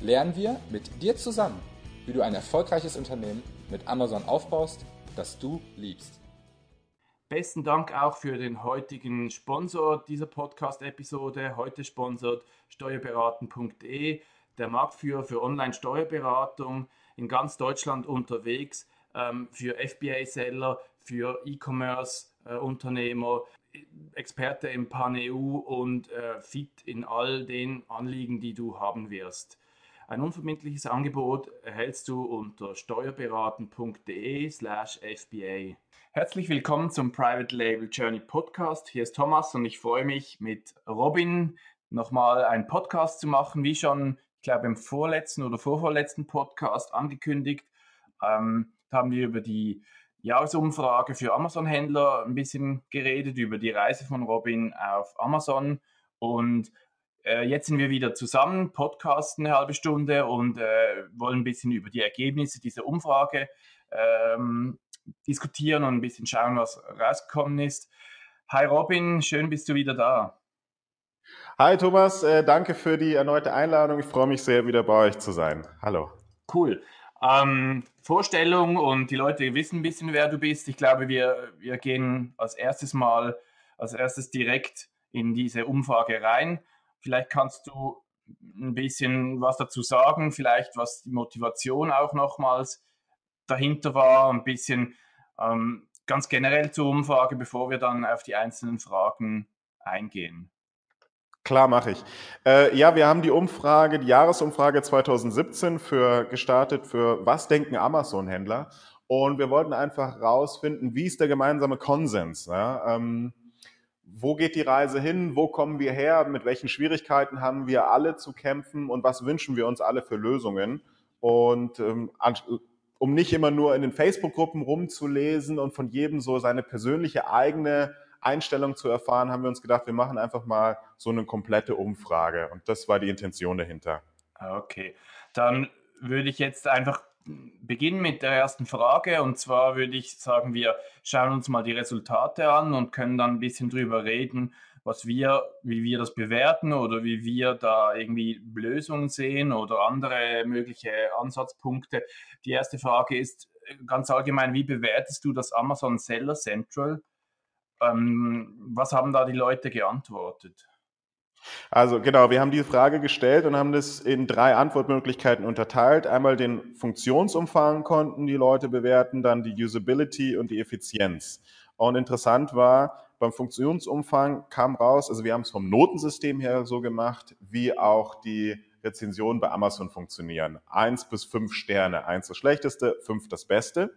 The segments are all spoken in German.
lernen wir mit dir zusammen, wie du ein erfolgreiches Unternehmen mit Amazon aufbaust, das du liebst. Besten Dank auch für den heutigen Sponsor dieser Podcast-Episode. Heute sponsert steuerberaten.de, der Marktführer für Online-Steuerberatung in ganz Deutschland unterwegs, ähm, für FBA-Seller, für E-Commerce-Unternehmer, Experte im Pan-EU und äh, fit in all den Anliegen, die du haben wirst. Ein unverbindliches Angebot erhältst du unter steuerberaten.de slash FBA. Herzlich willkommen zum Private Label Journey Podcast. Hier ist Thomas und ich freue mich mit Robin nochmal einen Podcast zu machen, wie schon, ich glaube, im vorletzten oder vorvorletzten Podcast angekündigt. Ähm, da haben wir über die Jahresumfrage für Amazon-Händler ein bisschen geredet, über die Reise von Robin auf Amazon und äh, jetzt sind wir wieder zusammen, podcasten eine halbe Stunde und äh, wollen ein bisschen über die Ergebnisse dieser Umfrage ähm, diskutieren und ein bisschen schauen, was rausgekommen ist. Hi Robin, schön bist du wieder da. Hi Thomas, äh, danke für die erneute Einladung. Ich freue mich sehr, wieder bei euch zu sein. Hallo. Cool. Ähm, Vorstellung und die Leute wissen ein bisschen, wer du bist. Ich glaube, wir, wir gehen als erstes mal, als erstes direkt in diese Umfrage rein. Vielleicht kannst du ein bisschen was dazu sagen, vielleicht was die Motivation auch nochmals dahinter war, ein bisschen ähm, ganz generell zur Umfrage, bevor wir dann auf die einzelnen Fragen eingehen. Klar mache ich. Äh, ja, wir haben die Umfrage, die Jahresumfrage 2017 für gestartet für was denken Amazon-Händler und wir wollten einfach rausfinden, wie ist der gemeinsame Konsens. Ja? Ähm, wo geht die Reise hin? Wo kommen wir her? Mit welchen Schwierigkeiten haben wir alle zu kämpfen? Und was wünschen wir uns alle für Lösungen? Und ähm, um nicht immer nur in den Facebook-Gruppen rumzulesen und von jedem so seine persönliche eigene Einstellung zu erfahren, haben wir uns gedacht, wir machen einfach mal so eine komplette Umfrage. Und das war die Intention dahinter. Okay, dann würde ich jetzt einfach beginnen mit der ersten Frage. Und zwar würde ich sagen, wir schauen uns mal die Resultate an und können dann ein bisschen drüber reden, was wir, wie wir das bewerten oder wie wir da irgendwie Lösungen sehen oder andere mögliche Ansatzpunkte. Die erste Frage ist ganz allgemein, wie bewertest du das Amazon Seller Central? Ähm, was haben da die Leute geantwortet? Also genau, wir haben die Frage gestellt und haben das in drei Antwortmöglichkeiten unterteilt. Einmal den Funktionsumfang konnten die Leute bewerten, dann die Usability und die Effizienz. Und interessant war, beim Funktionsumfang kam raus, also wir haben es vom Notensystem her so gemacht, wie auch die Rezensionen bei Amazon funktionieren. Eins bis fünf Sterne. Eins das Schlechteste, fünf das Beste.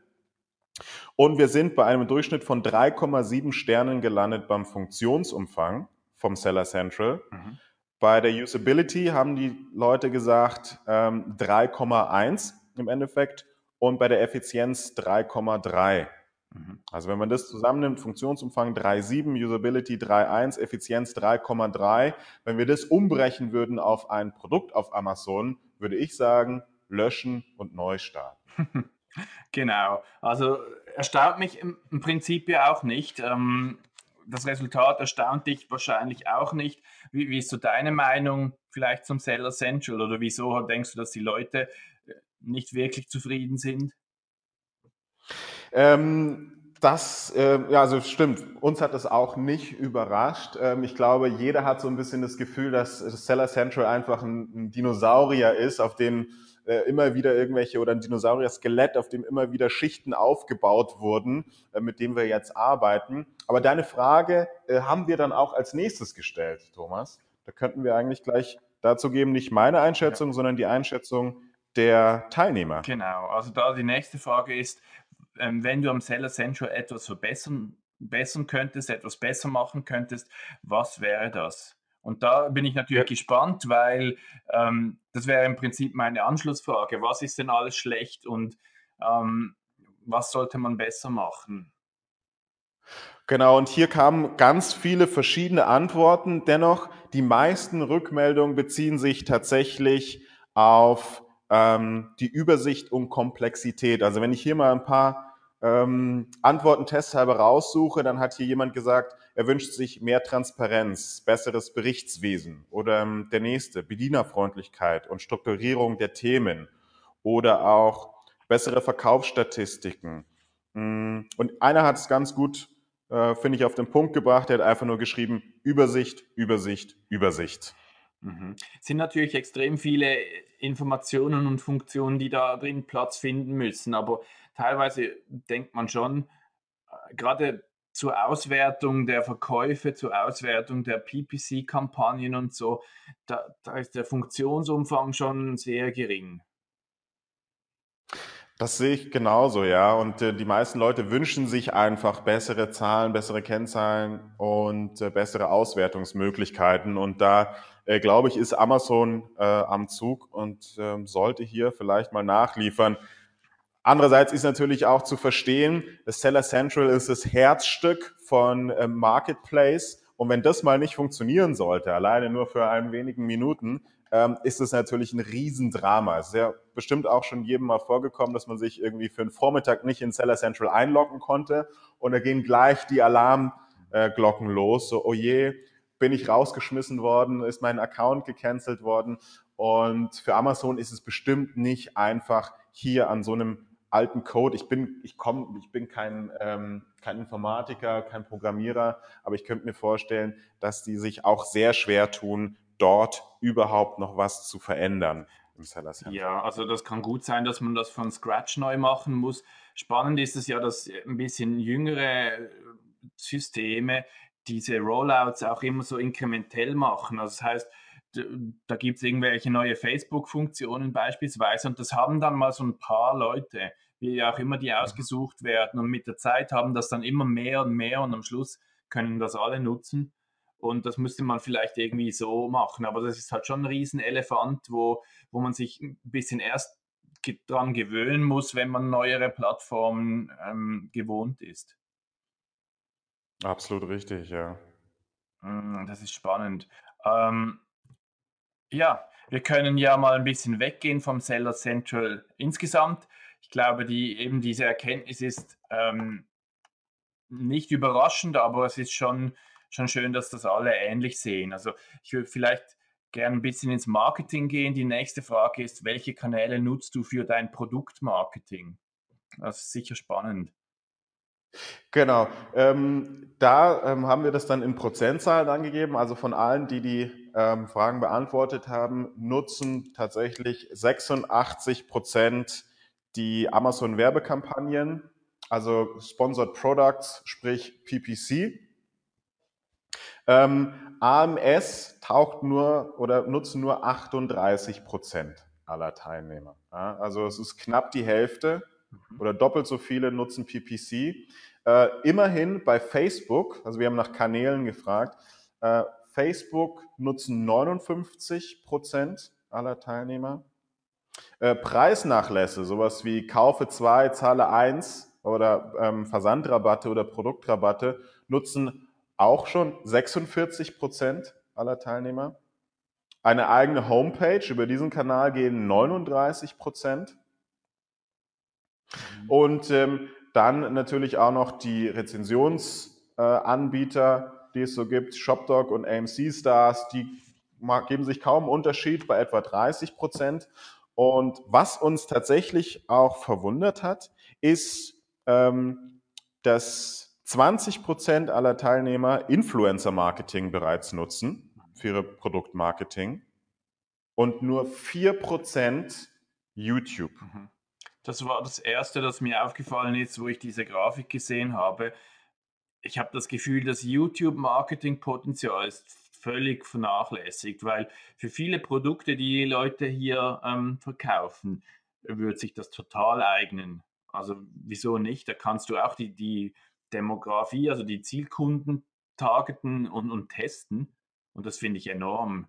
Und wir sind bei einem Durchschnitt von 3,7 Sternen gelandet beim Funktionsumfang vom Seller Central. Mhm. Bei der Usability haben die Leute gesagt ähm, 3,1 im Endeffekt und bei der Effizienz 3,3. Mhm. Also wenn man das zusammennimmt, Funktionsumfang 3,7, Usability 3,1, Effizienz 3,3. Wenn wir das umbrechen würden auf ein Produkt auf Amazon, würde ich sagen, löschen und neu starten. genau. Also erstaunt mich im, Prinzip ja auch nicht. Ähm, das Resultat erstaunt dich wahrscheinlich auch nicht. Wie, wie, ist so deine Meinung vielleicht zum Seller Central oder wieso denkst du, dass die Leute äh, nicht wirklich zufrieden sind? Ähm, das, äh, ja, also stimmt. Uns hat das auch nicht überrascht. Ähm, ich glaube, jeder hat so ein bisschen das Gefühl, dass Seller Central einfach ein, ein Dinosaurier ist, auf dem äh, immer wieder irgendwelche oder ein Dinosaurier-Skelett, auf dem immer wieder Schichten aufgebaut wurden, äh, mit dem wir jetzt arbeiten. Aber deine Frage äh, haben wir dann auch als nächstes gestellt, Thomas. Da könnten wir eigentlich gleich dazu geben, nicht meine Einschätzung, ja. sondern die Einschätzung der Teilnehmer. Genau, also da die nächste Frage ist, ähm, wenn du am Seller Central etwas verbessern, verbessern könntest, etwas besser machen könntest, was wäre das? Und da bin ich natürlich ja. gespannt, weil ähm, das wäre im Prinzip meine Anschlussfrage. Was ist denn alles schlecht und ähm, was sollte man besser machen? Genau, und hier kamen ganz viele verschiedene Antworten. Dennoch, die meisten Rückmeldungen beziehen sich tatsächlich auf ähm, die Übersicht und Komplexität. Also wenn ich hier mal ein paar ähm, Antworten testhalber raussuche, dann hat hier jemand gesagt, er wünscht sich mehr Transparenz, besseres Berichtswesen oder ähm, der nächste, Bedienerfreundlichkeit und Strukturierung der Themen oder auch bessere Verkaufsstatistiken. Mm, und einer hat es ganz gut, äh, finde ich, auf den Punkt gebracht. Er hat einfach nur geschrieben, Übersicht, Übersicht, Übersicht. Mhm. Es sind natürlich extrem viele Informationen und Funktionen, die da drin Platz finden müssen, aber teilweise denkt man schon, äh, gerade zur Auswertung der Verkäufe, zur Auswertung der PPC-Kampagnen und so, da, da ist der Funktionsumfang schon sehr gering. Das sehe ich genauso, ja. Und äh, die meisten Leute wünschen sich einfach bessere Zahlen, bessere Kennzahlen und äh, bessere Auswertungsmöglichkeiten. Und da, äh, glaube ich, ist Amazon äh, am Zug und ähm, sollte hier vielleicht mal nachliefern. Andererseits ist natürlich auch zu verstehen, das Seller Central ist das Herzstück von äh, Marketplace. Und wenn das mal nicht funktionieren sollte, alleine nur für ein wenigen Minuten, ähm, ist es natürlich ein Riesendrama. Es ist ja bestimmt auch schon jedem mal vorgekommen, dass man sich irgendwie für einen Vormittag nicht in Seller Central einloggen konnte und da gehen gleich die Alarmglocken los. So, oh je, bin ich rausgeschmissen worden, ist mein Account gecancelt worden. Und für Amazon ist es bestimmt nicht einfach, hier an so einem alten Code. Ich bin, ich komme, ich bin kein, ähm, kein Informatiker, kein Programmierer, aber ich könnte mir vorstellen, dass die sich auch sehr schwer tun, dort überhaupt noch was zu verändern. Ja, also das kann gut sein, dass man das von Scratch neu machen muss. Spannend ist es ja, dass ein bisschen jüngere Systeme diese Rollouts auch immer so inkrementell machen. Also das heißt, da gibt es irgendwelche neue Facebook-Funktionen beispielsweise und das haben dann mal so ein paar Leute, wie auch immer die mhm. ausgesucht werden und mit der Zeit haben das dann immer mehr und mehr und am Schluss können das alle nutzen und das müsste man vielleicht irgendwie so machen, aber das ist halt schon ein Riesenelefant, wo, wo man sich ein bisschen erst dran gewöhnen muss, wenn man neuere Plattformen ähm, gewohnt ist. Absolut richtig, ja. Mm, das ist spannend. Ähm, ja, wir können ja mal ein bisschen weggehen vom Seller Central insgesamt. Ich glaube, die, eben diese Erkenntnis ist ähm, nicht überraschend, aber es ist schon, schon schön, dass das alle ähnlich sehen. Also ich würde vielleicht gerne ein bisschen ins Marketing gehen. Die nächste Frage ist, welche Kanäle nutzt du für dein Produktmarketing? Das ist sicher spannend. Genau. Ähm, da ähm, haben wir das dann in Prozentzahlen angegeben. Also von allen, die die ähm, Fragen beantwortet haben, nutzen tatsächlich 86 Prozent die Amazon Werbekampagnen, also Sponsored Products, sprich PPC. Ähm, AMS taucht nur oder nutzen nur 38 Prozent aller Teilnehmer. Ja, also es ist knapp die Hälfte mhm. oder doppelt so viele nutzen PPC. Äh, immerhin bei Facebook, also wir haben nach Kanälen gefragt, äh, Facebook nutzen 59 Prozent aller Teilnehmer. Äh, Preisnachlässe, sowas wie Kaufe 2, Zahle 1 oder ähm, Versandrabatte oder Produktrabatte, nutzen auch schon 46 Prozent aller Teilnehmer. Eine eigene Homepage, über diesen Kanal gehen 39 Prozent. Und ähm, dann natürlich auch noch die Rezensionsanbieter, äh, die es so gibt, ShopDog und AMC Stars, die geben sich kaum Unterschied bei etwa 30 Prozent. Und was uns tatsächlich auch verwundert hat, ist, ähm, dass 20 Prozent aller Teilnehmer Influencer-Marketing bereits nutzen für ihre Produktmarketing und nur 4 Prozent YouTube. Mhm. Das war das Erste, das mir aufgefallen ist, wo ich diese Grafik gesehen habe. Ich habe das Gefühl, das YouTube-Marketing-Potenzial ist völlig vernachlässigt, weil für viele Produkte, die Leute hier ähm, verkaufen, wird sich das total eignen. Also wieso nicht? Da kannst du auch die, die Demografie, also die Zielkunden targeten und, und testen. Und das finde ich enorm.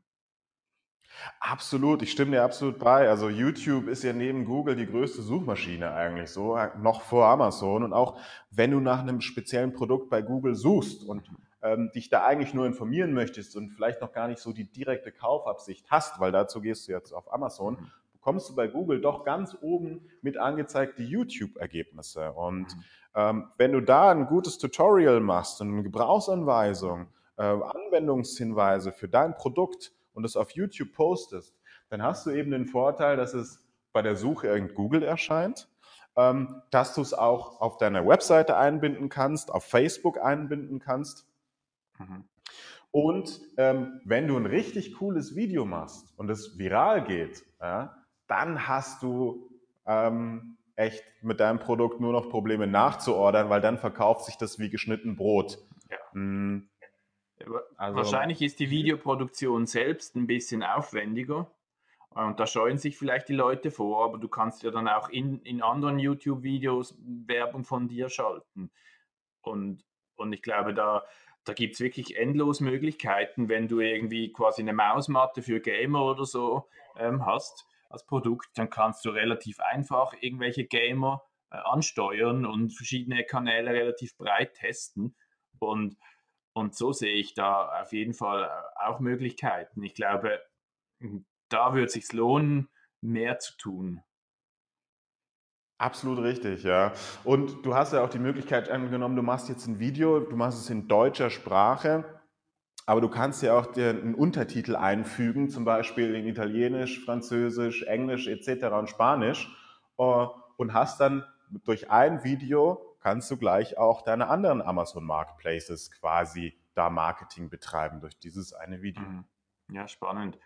Absolut, ich stimme dir absolut bei. Also YouTube ist ja neben Google die größte Suchmaschine eigentlich so, noch vor Amazon. Und auch wenn du nach einem speziellen Produkt bei Google suchst und ähm, dich da eigentlich nur informieren möchtest und vielleicht noch gar nicht so die direkte Kaufabsicht hast, weil dazu gehst du jetzt auf Amazon, bekommst du bei Google doch ganz oben mit angezeigt die YouTube-Ergebnisse. Und ähm, wenn du da ein gutes Tutorial machst und eine Gebrauchsanweisung, äh, Anwendungshinweise für dein Produkt, und es auf YouTube postest, dann hast du eben den Vorteil, dass es bei der Suche in Google erscheint, ähm, dass du es auch auf deiner Webseite einbinden kannst, auf Facebook einbinden kannst. Mhm. Und ähm, wenn du ein richtig cooles Video machst und es viral geht, ja, dann hast du ähm, echt mit deinem Produkt nur noch Probleme nachzuordern, weil dann verkauft sich das wie geschnitten Brot. Ja. Mm, also, Wahrscheinlich ist die Videoproduktion selbst ein bisschen aufwendiger. Und da scheuen sich vielleicht die Leute vor, aber du kannst ja dann auch in, in anderen YouTube-Videos Werbung von dir schalten. Und, und ich glaube, da, da gibt es wirklich endlos Möglichkeiten, wenn du irgendwie quasi eine Mausmatte für Gamer oder so ähm, hast als Produkt, dann kannst du relativ einfach irgendwelche Gamer äh, ansteuern und verschiedene Kanäle relativ breit testen. Und und so sehe ich da auf jeden Fall äh, auch Möglichkeiten. Ich glaube, hm, da wird es sich lohnen, mehr zu tun. Absolut richtig, ja. Und du hast ja auch die Möglichkeit angenommen, du machst jetzt ein Video, du machst es in deutscher Sprache, aber du kannst ja auch dir einen Untertitel einfügen, zum Beispiel in Italienisch, Französisch, Englisch etc. und Spanisch äh, und hast dann durch ein Video kannst du gleich auch deine anderen Amazon Marketplaces quasi da Marketing betreiben durch dieses eine Video. Mhm. Ja, spannend.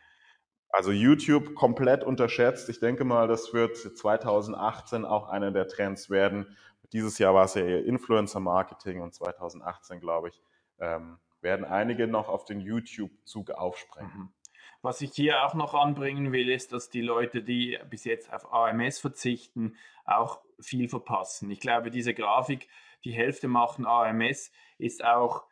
Also YouTube komplett unterschätzt. Ich denke mal, das wird 2018 auch einer der Trends werden. Dieses Jahr war es ja eher Influencer-Marketing und 2018, glaube ich, ähm, werden einige noch auf den YouTube-Zug aufspringen. Was ich hier auch noch anbringen will, ist, dass die Leute, die bis jetzt auf AMS verzichten, auch viel verpassen. Ich glaube, diese Grafik, die Hälfte machen AMS, ist auch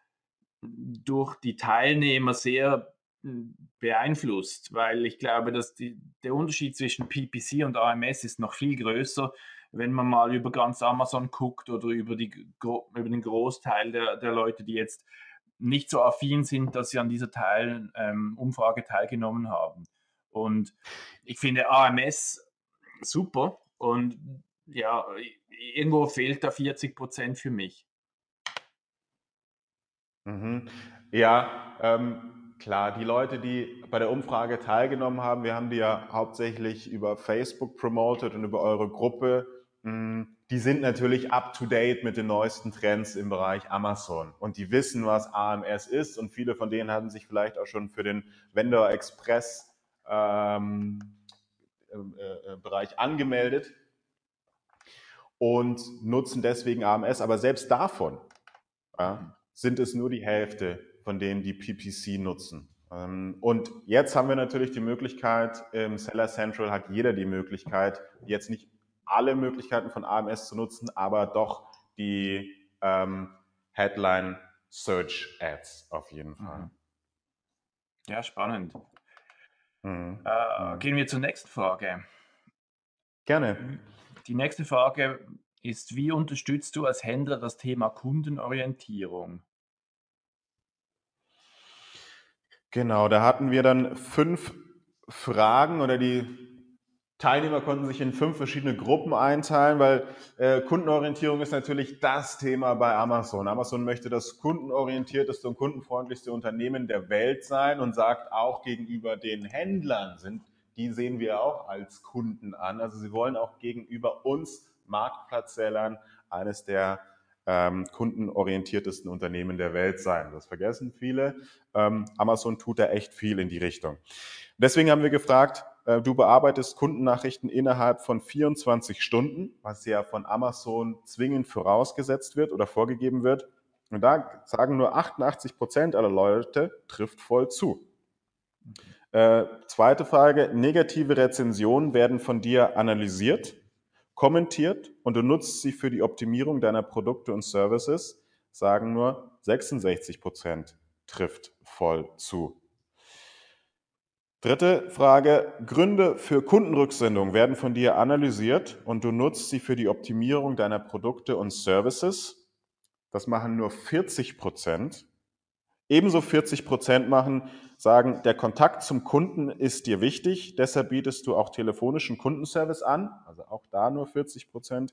durch die Teilnehmer sehr hm, beeinflusst, weil ich glaube, dass die, der Unterschied zwischen PPC und AMS ist noch viel größer, wenn man mal über ganz Amazon guckt oder über, die, über den Großteil der, der Leute, die jetzt nicht so affin sind, dass sie an dieser Teil, ähm, Umfrage teilgenommen haben. Und ich finde AMS super und ja, irgendwo fehlt da 40 Prozent für mich. Mhm. Ja, ähm, klar, die Leute, die bei der Umfrage teilgenommen haben, wir haben die ja hauptsächlich über Facebook promoted und über eure Gruppe. Mh, die sind natürlich up-to-date mit den neuesten Trends im Bereich Amazon. Und die wissen, was AMS ist. Und viele von denen hatten sich vielleicht auch schon für den Vendor Express ähm, äh, äh, Bereich angemeldet und nutzen deswegen AMS, aber selbst davon ja, sind es nur die Hälfte von denen, die PPC nutzen. Ähm, und jetzt haben wir natürlich die Möglichkeit, im Seller Central hat jeder die Möglichkeit, jetzt nicht alle Möglichkeiten von AMS zu nutzen, aber doch die ähm, Headline Search Ads auf jeden Fall. Mhm. Ja, spannend. Mhm. Äh, gehen wir zur nächsten Frage. Gerne. Die nächste Frage ist, wie unterstützt du als Händler das Thema Kundenorientierung? Genau, da hatten wir dann fünf Fragen oder die Teilnehmer konnten sich in fünf verschiedene Gruppen einteilen, weil äh, Kundenorientierung ist natürlich das Thema bei Amazon. Amazon möchte das kundenorientierteste und kundenfreundlichste Unternehmen der Welt sein und sagt auch gegenüber den Händlern sind, die sehen wir auch als Kunden an. Also sie wollen auch gegenüber uns Marktplatzsellern eines der ähm, kundenorientiertesten Unternehmen der Welt sein. Das vergessen viele. Ähm, Amazon tut da echt viel in die Richtung. Deswegen haben wir gefragt, du bearbeitest Kundennachrichten innerhalb von 24 Stunden, was ja von Amazon zwingend vorausgesetzt wird oder vorgegeben wird. Und da sagen nur 88 Prozent aller Leute, trifft voll zu. Äh, zweite Frage, negative Rezensionen werden von dir analysiert, kommentiert und du nutzt sie für die Optimierung deiner Produkte und Services, sagen nur 66 Prozent trifft voll zu. Dritte Frage. Gründe für Kundenrücksendung werden von dir analysiert und du nutzt sie für die Optimierung deiner Produkte und Services. Das machen nur 40 Prozent. Ebenso 40 Prozent machen, sagen, der Kontakt zum Kunden ist dir wichtig, deshalb bietest du auch telefonischen Kundenservice an, also auch da nur 40 Prozent.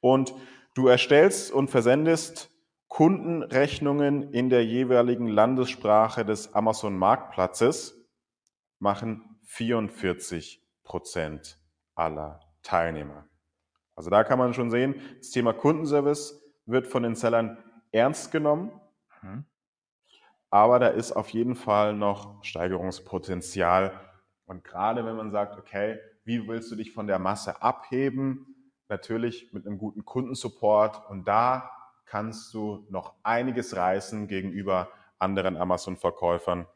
Und du erstellst und versendest Kundenrechnungen in der jeweiligen Landessprache des Amazon Marktplatzes, machen 44 Prozent aller Teilnehmer. Also da kann man schon sehen, das Thema Kundenservice wird von den Sellern ernst genommen. Mhm. Aber da ist auf jeden Fall noch Steigerungspotenzial. Und gerade wenn man sagt, okay, wie willst du dich von der Masse abheben? Natürlich mit einem guten Kundensupport. Und da kannst du noch einiges reißen gegenüber anderen Amazon-Verkäufern,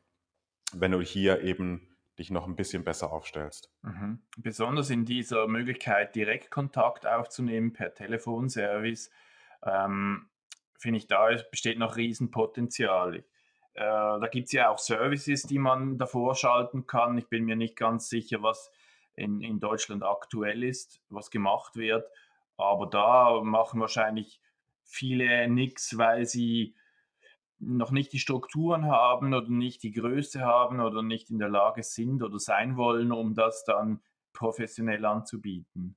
wenn du hier eben dich noch ein bisschen besser aufstellst. Mhm. Besonders in dieser Möglichkeit, Direktkontakt aufzunehmen per Telefonservice, ähm, finde ich, da besteht noch Riesenpotenzial. Äh, da gibt es ja auch Services, die man davor schalten kann. Ich bin mir nicht ganz sicher, was in, in Deutschland aktuell ist, was gemacht wird. Aber da machen wahrscheinlich viele nichts, weil sie noch nicht die Strukturen haben oder nicht die Größe haben oder nicht in der Lage sind oder sein wollen, um das dann professionell anzubieten.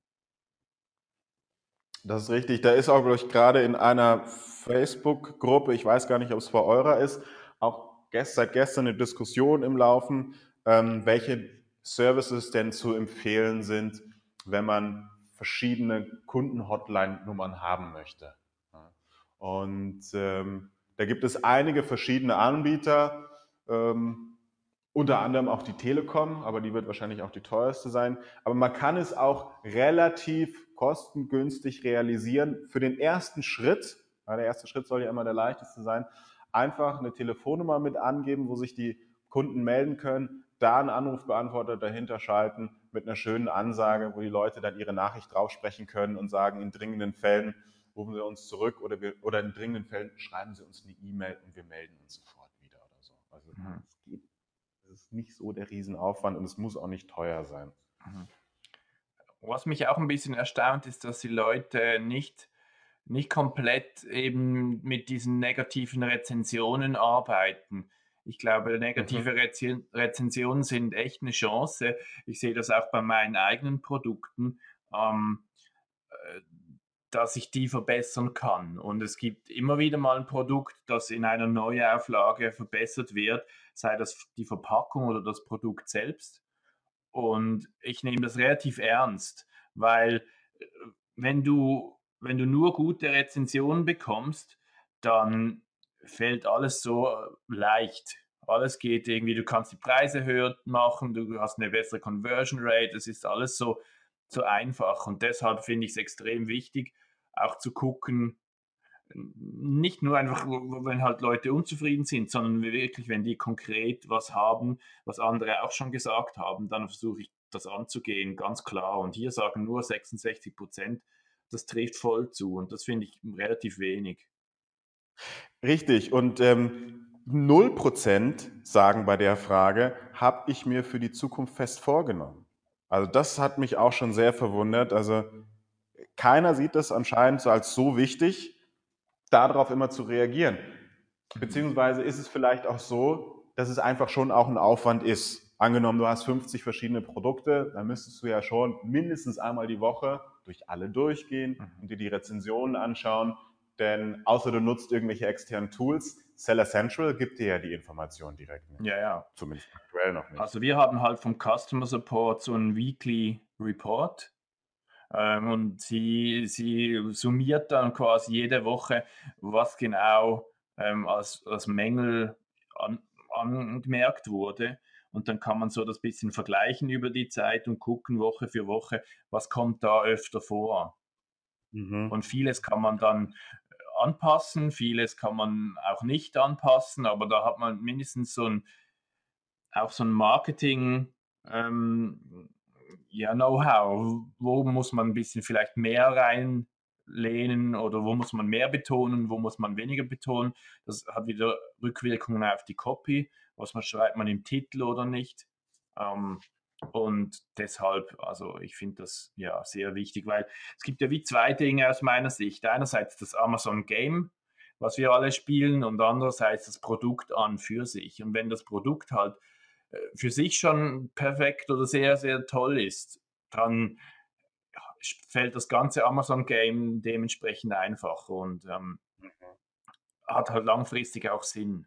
Das ist richtig. Da ist auch, glaube ich, gerade in einer Facebook-Gruppe, ich weiß gar nicht, ob es vor eurer ist, auch seit gestern eine Diskussion im Laufen, ähm, welche Services denn zu empfehlen sind, wenn man verschiedene Kunden-Hotline-Nummern haben möchte. Und ähm, da gibt es einige verschiedene Anbieter, ähm, unter anderem auch die Telekom, aber die wird wahrscheinlich auch die teuerste sein. Aber man kann es auch relativ kostengünstig realisieren. Für den ersten Schritt, der erste Schritt soll ja immer der leichteste sein, einfach eine Telefonnummer mit angeben, wo sich die Kunden melden können, da einen Anrufbeantworter dahinter schalten mit einer schönen Ansage, wo die Leute dann ihre Nachricht draufsprechen können und sagen, in dringenden Fällen rufen Sie uns zurück oder, wir, oder in dringenden Fällen schreiben Sie uns eine E-Mail und wir melden uns sofort wieder oder so. Also mhm. es geht es ist nicht so der Riesenaufwand und es muss auch nicht teuer sein. Mhm. Was mich auch ein bisschen erstaunt, ist, dass die Leute nicht, nicht komplett eben mit diesen negativen Rezensionen arbeiten. Ich glaube, negative mhm. Rezensionen sind echt eine Chance. Ich sehe das auch bei meinen eigenen Produkten, ähm, äh, dass ich die verbessern kann. Und es gibt immer wieder mal ein Produkt, das in einer Neuauflage verbessert wird, sei das die Verpackung oder das Produkt selbst. Und ich nehme das relativ ernst, weil äh, wenn du, wenn du nur gute Rezensionen bekommst, dann fällt alles so äh, leicht. Alles geht irgendwie, du kannst die Preise höher machen, du hast eine bessere Conversion Rate, es ist alles so, so einfach. Und deshalb finde ich es extrem wichtig, auch zu gucken, nicht nur einfach, wenn halt Leute unzufrieden sind, sondern wirklich, wenn die konkret was haben, was andere auch schon gesagt haben, dann versuche ich das anzugehen, ganz klar. Und hier sagen nur 66 Prozent, das trifft voll zu und das finde ich relativ wenig. Richtig. Und ähm, 0 Prozent sagen bei der Frage, habe ich mir für die Zukunft fest vorgenommen. Also das hat mich auch schon sehr verwundert. Also keiner sieht das anscheinend so als so wichtig, darauf immer zu reagieren. Beziehungsweise ist es vielleicht auch so, dass es einfach schon auch ein Aufwand ist. Angenommen, du hast 50 verschiedene Produkte, dann müsstest du ja schon mindestens einmal die Woche durch alle durchgehen mhm. und dir die Rezensionen anschauen. Denn außer du nutzt irgendwelche externen Tools, Seller Central gibt dir ja die Information direkt nicht. Ja, ja. Zumindest aktuell noch nicht. Also wir haben halt vom Customer Support so einen Weekly Report, ähm, und sie, sie summiert dann quasi jede Woche, was genau ähm, als, als Mängel an, angemerkt wurde. Und dann kann man so das bisschen vergleichen über die Zeit und gucken Woche für Woche, was kommt da öfter vor. Mhm. Und vieles kann man dann anpassen, vieles kann man auch nicht anpassen, aber da hat man mindestens so ein, auch so ein Marketing, ähm, ja, Know-how. Wo muss man ein bisschen vielleicht mehr reinlehnen oder wo muss man mehr betonen, wo muss man weniger betonen. Das hat wieder Rückwirkungen auf die Copy was man schreibt man im Titel oder nicht. Ähm, und deshalb, also ich finde das ja sehr wichtig, weil es gibt ja wie zwei Dinge aus meiner Sicht. Einerseits das Amazon Game, was wir alle spielen, und andererseits das Produkt an für sich. Und wenn das Produkt halt äh, für sich schon perfekt oder sehr, sehr toll ist, dann fällt das ganze Amazon Game dementsprechend einfach und ähm, mhm. hat halt langfristig auch Sinn.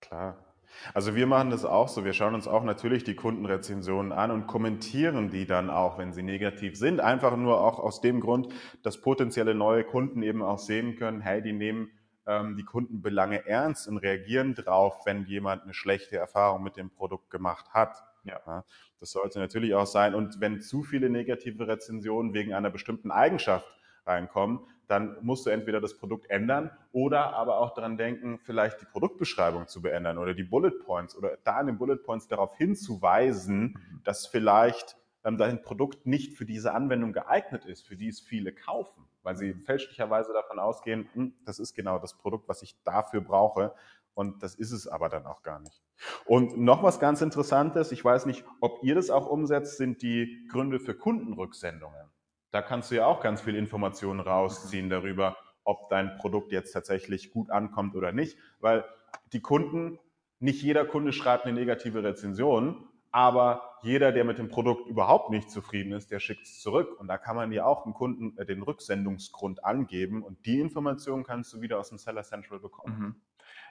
Klar. Also wir machen das auch so. Wir schauen uns auch natürlich die Kundenrezensionen an und kommentieren die dann auch, wenn sie negativ sind. Einfach nur auch aus dem Grund, dass potenzielle neue Kunden eben auch sehen können, hey, die nehmen ähm, die Kundenbelange ernst und reagieren drauf, wenn jemand eine schlechte Erfahrung mit dem Produkt gemacht hat. Ja. Das sollte natürlich auch sein. Und wenn zu viele negative Rezensionen wegen einer bestimmten Eigenschaft reinkommen, dann musst du entweder das Produkt ändern oder aber auch daran denken, vielleicht die Produktbeschreibung zu beändern oder die Bullet Points oder da in den Bullet Points darauf hinzuweisen, mhm. dass vielleicht ähm, dein Produkt nicht für diese Anwendung geeignet ist, für die es viele kaufen, weil sie fälschlicherweise davon ausgehen, hm, das ist genau das Produkt, was ich dafür brauche und das ist es aber dann auch gar nicht. Und noch was ganz Interessantes, ich weiß nicht, ob ihr das auch umsetzt, sind die Gründe für Kundenrücksendungen. Da kannst du ja auch ganz viel Informationen rausziehen darüber, ob dein Produkt jetzt tatsächlich gut ankommt oder nicht, weil die Kunden, nicht jeder Kunde schreibt eine negative Rezension, aber jeder, der mit dem Produkt überhaupt nicht zufrieden ist, der schickt es zurück. Und da kann man ja auch dem Kunden äh, den Rücksendungsgrund angeben und die Information kannst du wieder aus dem Seller Central bekommen. Mhm.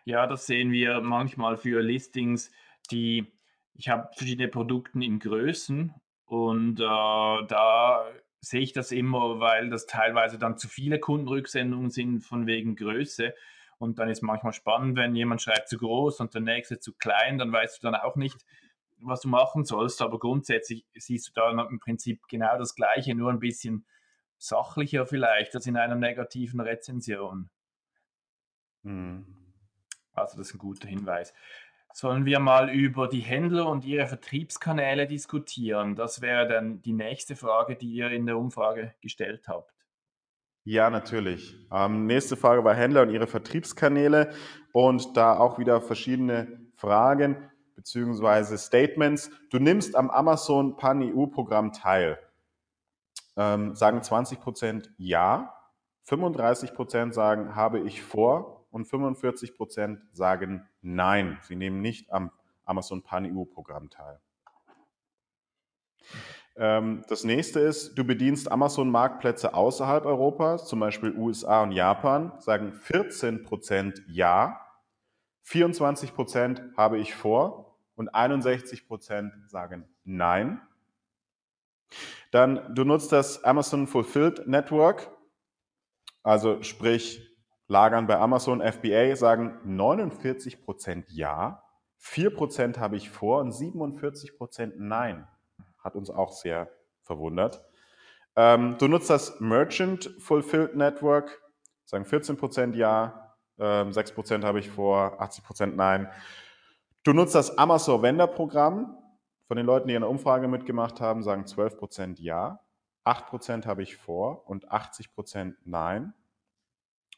Ja, das sehen wir manchmal für Listings, die ich habe verschiedene Produkte in Größen und äh, da sehe ich das immer, weil das teilweise dann zu viele Kundenrücksendungen sind von wegen Größe. Und dann ist manchmal spannend, wenn jemand schreibt zu groß und der nächste zu klein, dann weißt du dann auch nicht, was du machen sollst. Aber grundsätzlich siehst du da im Prinzip genau das Gleiche, nur ein bisschen sachlicher vielleicht als in einer negativen Rezension. Mhm. Also das ist ein guter Hinweis. Sollen wir mal über die Händler und ihre Vertriebskanäle diskutieren? Das wäre dann die nächste Frage, die ihr in der Umfrage gestellt habt. Ja, natürlich. Ähm, nächste Frage war Händler und ihre Vertriebskanäle und da auch wieder verschiedene Fragen bzw. Statements. Du nimmst am Amazon Pan-EU-Programm teil. Ähm, sagen 20 Prozent ja, 35 Prozent sagen habe ich vor und 45 Prozent sagen Nein. Sie nehmen nicht am Amazon Pan-EU-Programm teil. Ähm, das nächste ist, du bedienst Amazon-Marktplätze außerhalb Europas, zum Beispiel USA und Japan, sagen 14 Prozent Ja, 24 Prozent habe ich vor und 61 Prozent sagen Nein. Dann, du nutzt das Amazon Fulfilled Network, also sprich lagern bei Amazon FBA, sagen 49% ja, 4% habe ich vor und 47% nein. Hat uns auch sehr verwundert. Ähm, du nutzt das Merchant Fulfilled Network, sagen 14% ja, ähm, 6% habe ich vor, 80% nein. Du nutzt das Amazon Vendor Programm. Von den Leuten, die in der Umfrage mitgemacht haben, sagen 12% ja, 8% habe ich vor und 80% nein.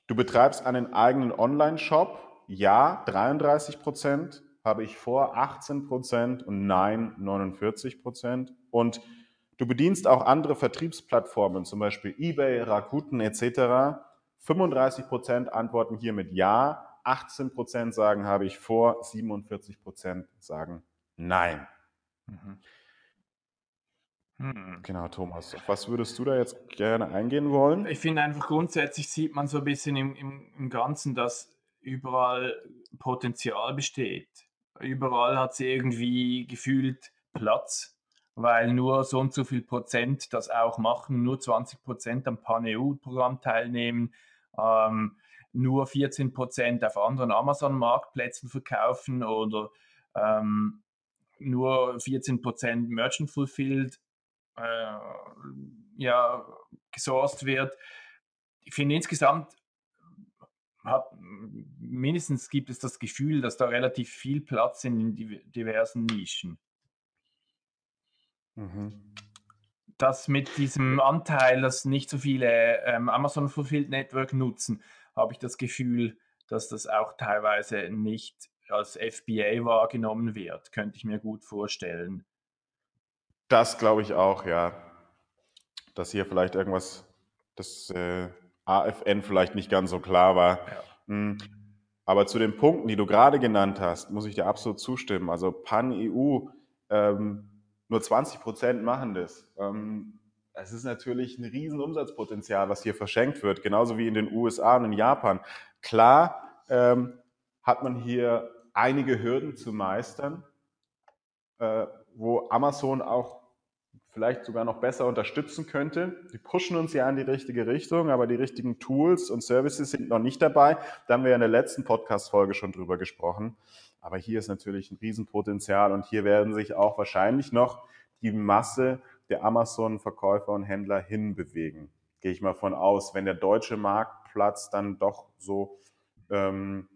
Du betreibst einen eigenen Online-Shop. Ja, 33 Prozent habe ich vor, 18 Prozent und nein, 49 Prozent. Und du bedienst auch andere Vertriebsplattformen, zum Beispiel eBay, Rakuten etc. 35 Prozent antworten hier mit Ja, 18 Prozent sagen habe ich vor, 47 Prozent sagen Nein. Mhm. Hm. Genau, Thomas. Auf was würdest du da jetzt gerne eingehen wollen? Ich finde einfach grundsätzlich sieht man so ein bisschen im, im, im Ganzen, dass überall Potenzial besteht. Überall hat sie irgendwie gefühlt Platz, weil nur so und so viel Prozent das auch machen, nur 20 Prozent am Pan-EU-Programm teilnehmen, ähm, nur 14 Prozent auf anderen Amazon-Marktplätzen verkaufen oder ähm, nur 14 Prozent Merchant Fulfilled äh, ja, gesourced wird. Ich finde insgesamt hat, mindestens gibt es das Gefühl, dass da relativ viel Platz sind in diversen Nischen. Mhm. Das mit diesem Anteil, dass nicht so viele ähm, Amazon Fulfilled Network nutzen, habe ich das Gefühl, dass das auch teilweise nicht als FBA wahrgenommen wird, könnte ich mir gut vorstellen. Das glaube ich auch, ja. Dass hier vielleicht irgendwas, das äh, AFN vielleicht nicht ganz so klar war. Ja. Mhm. Aber zu den Punkten, die du gerade genannt hast, muss ich dir absolut zustimmen. Also Pan-EU, ähm, nur 20 Prozent machen das. Ähm, es ist natürlich ein riesen Umsatzpotenzial, was hier verschenkt wird, genauso wie in den USA und in Japan. Klar ähm, hat man hier einige Hürden zu meistern, äh, wo Amazon auch vielleicht sogar noch besser unterstützen könnte. Die pushen uns ja in die richtige Richtung, aber die richtigen Tools und Services sind noch nicht dabei. Da haben wir ja in der letzten Podcast-Folge schon drüber gesprochen. Aber hier ist natürlich ein Riesenpotenzial und hier werden sich auch wahrscheinlich noch die Masse der Amazon-Verkäufer und Händler hinbewegen. Gehe ich mal von aus, wenn der deutsche Marktplatz dann doch so ähm,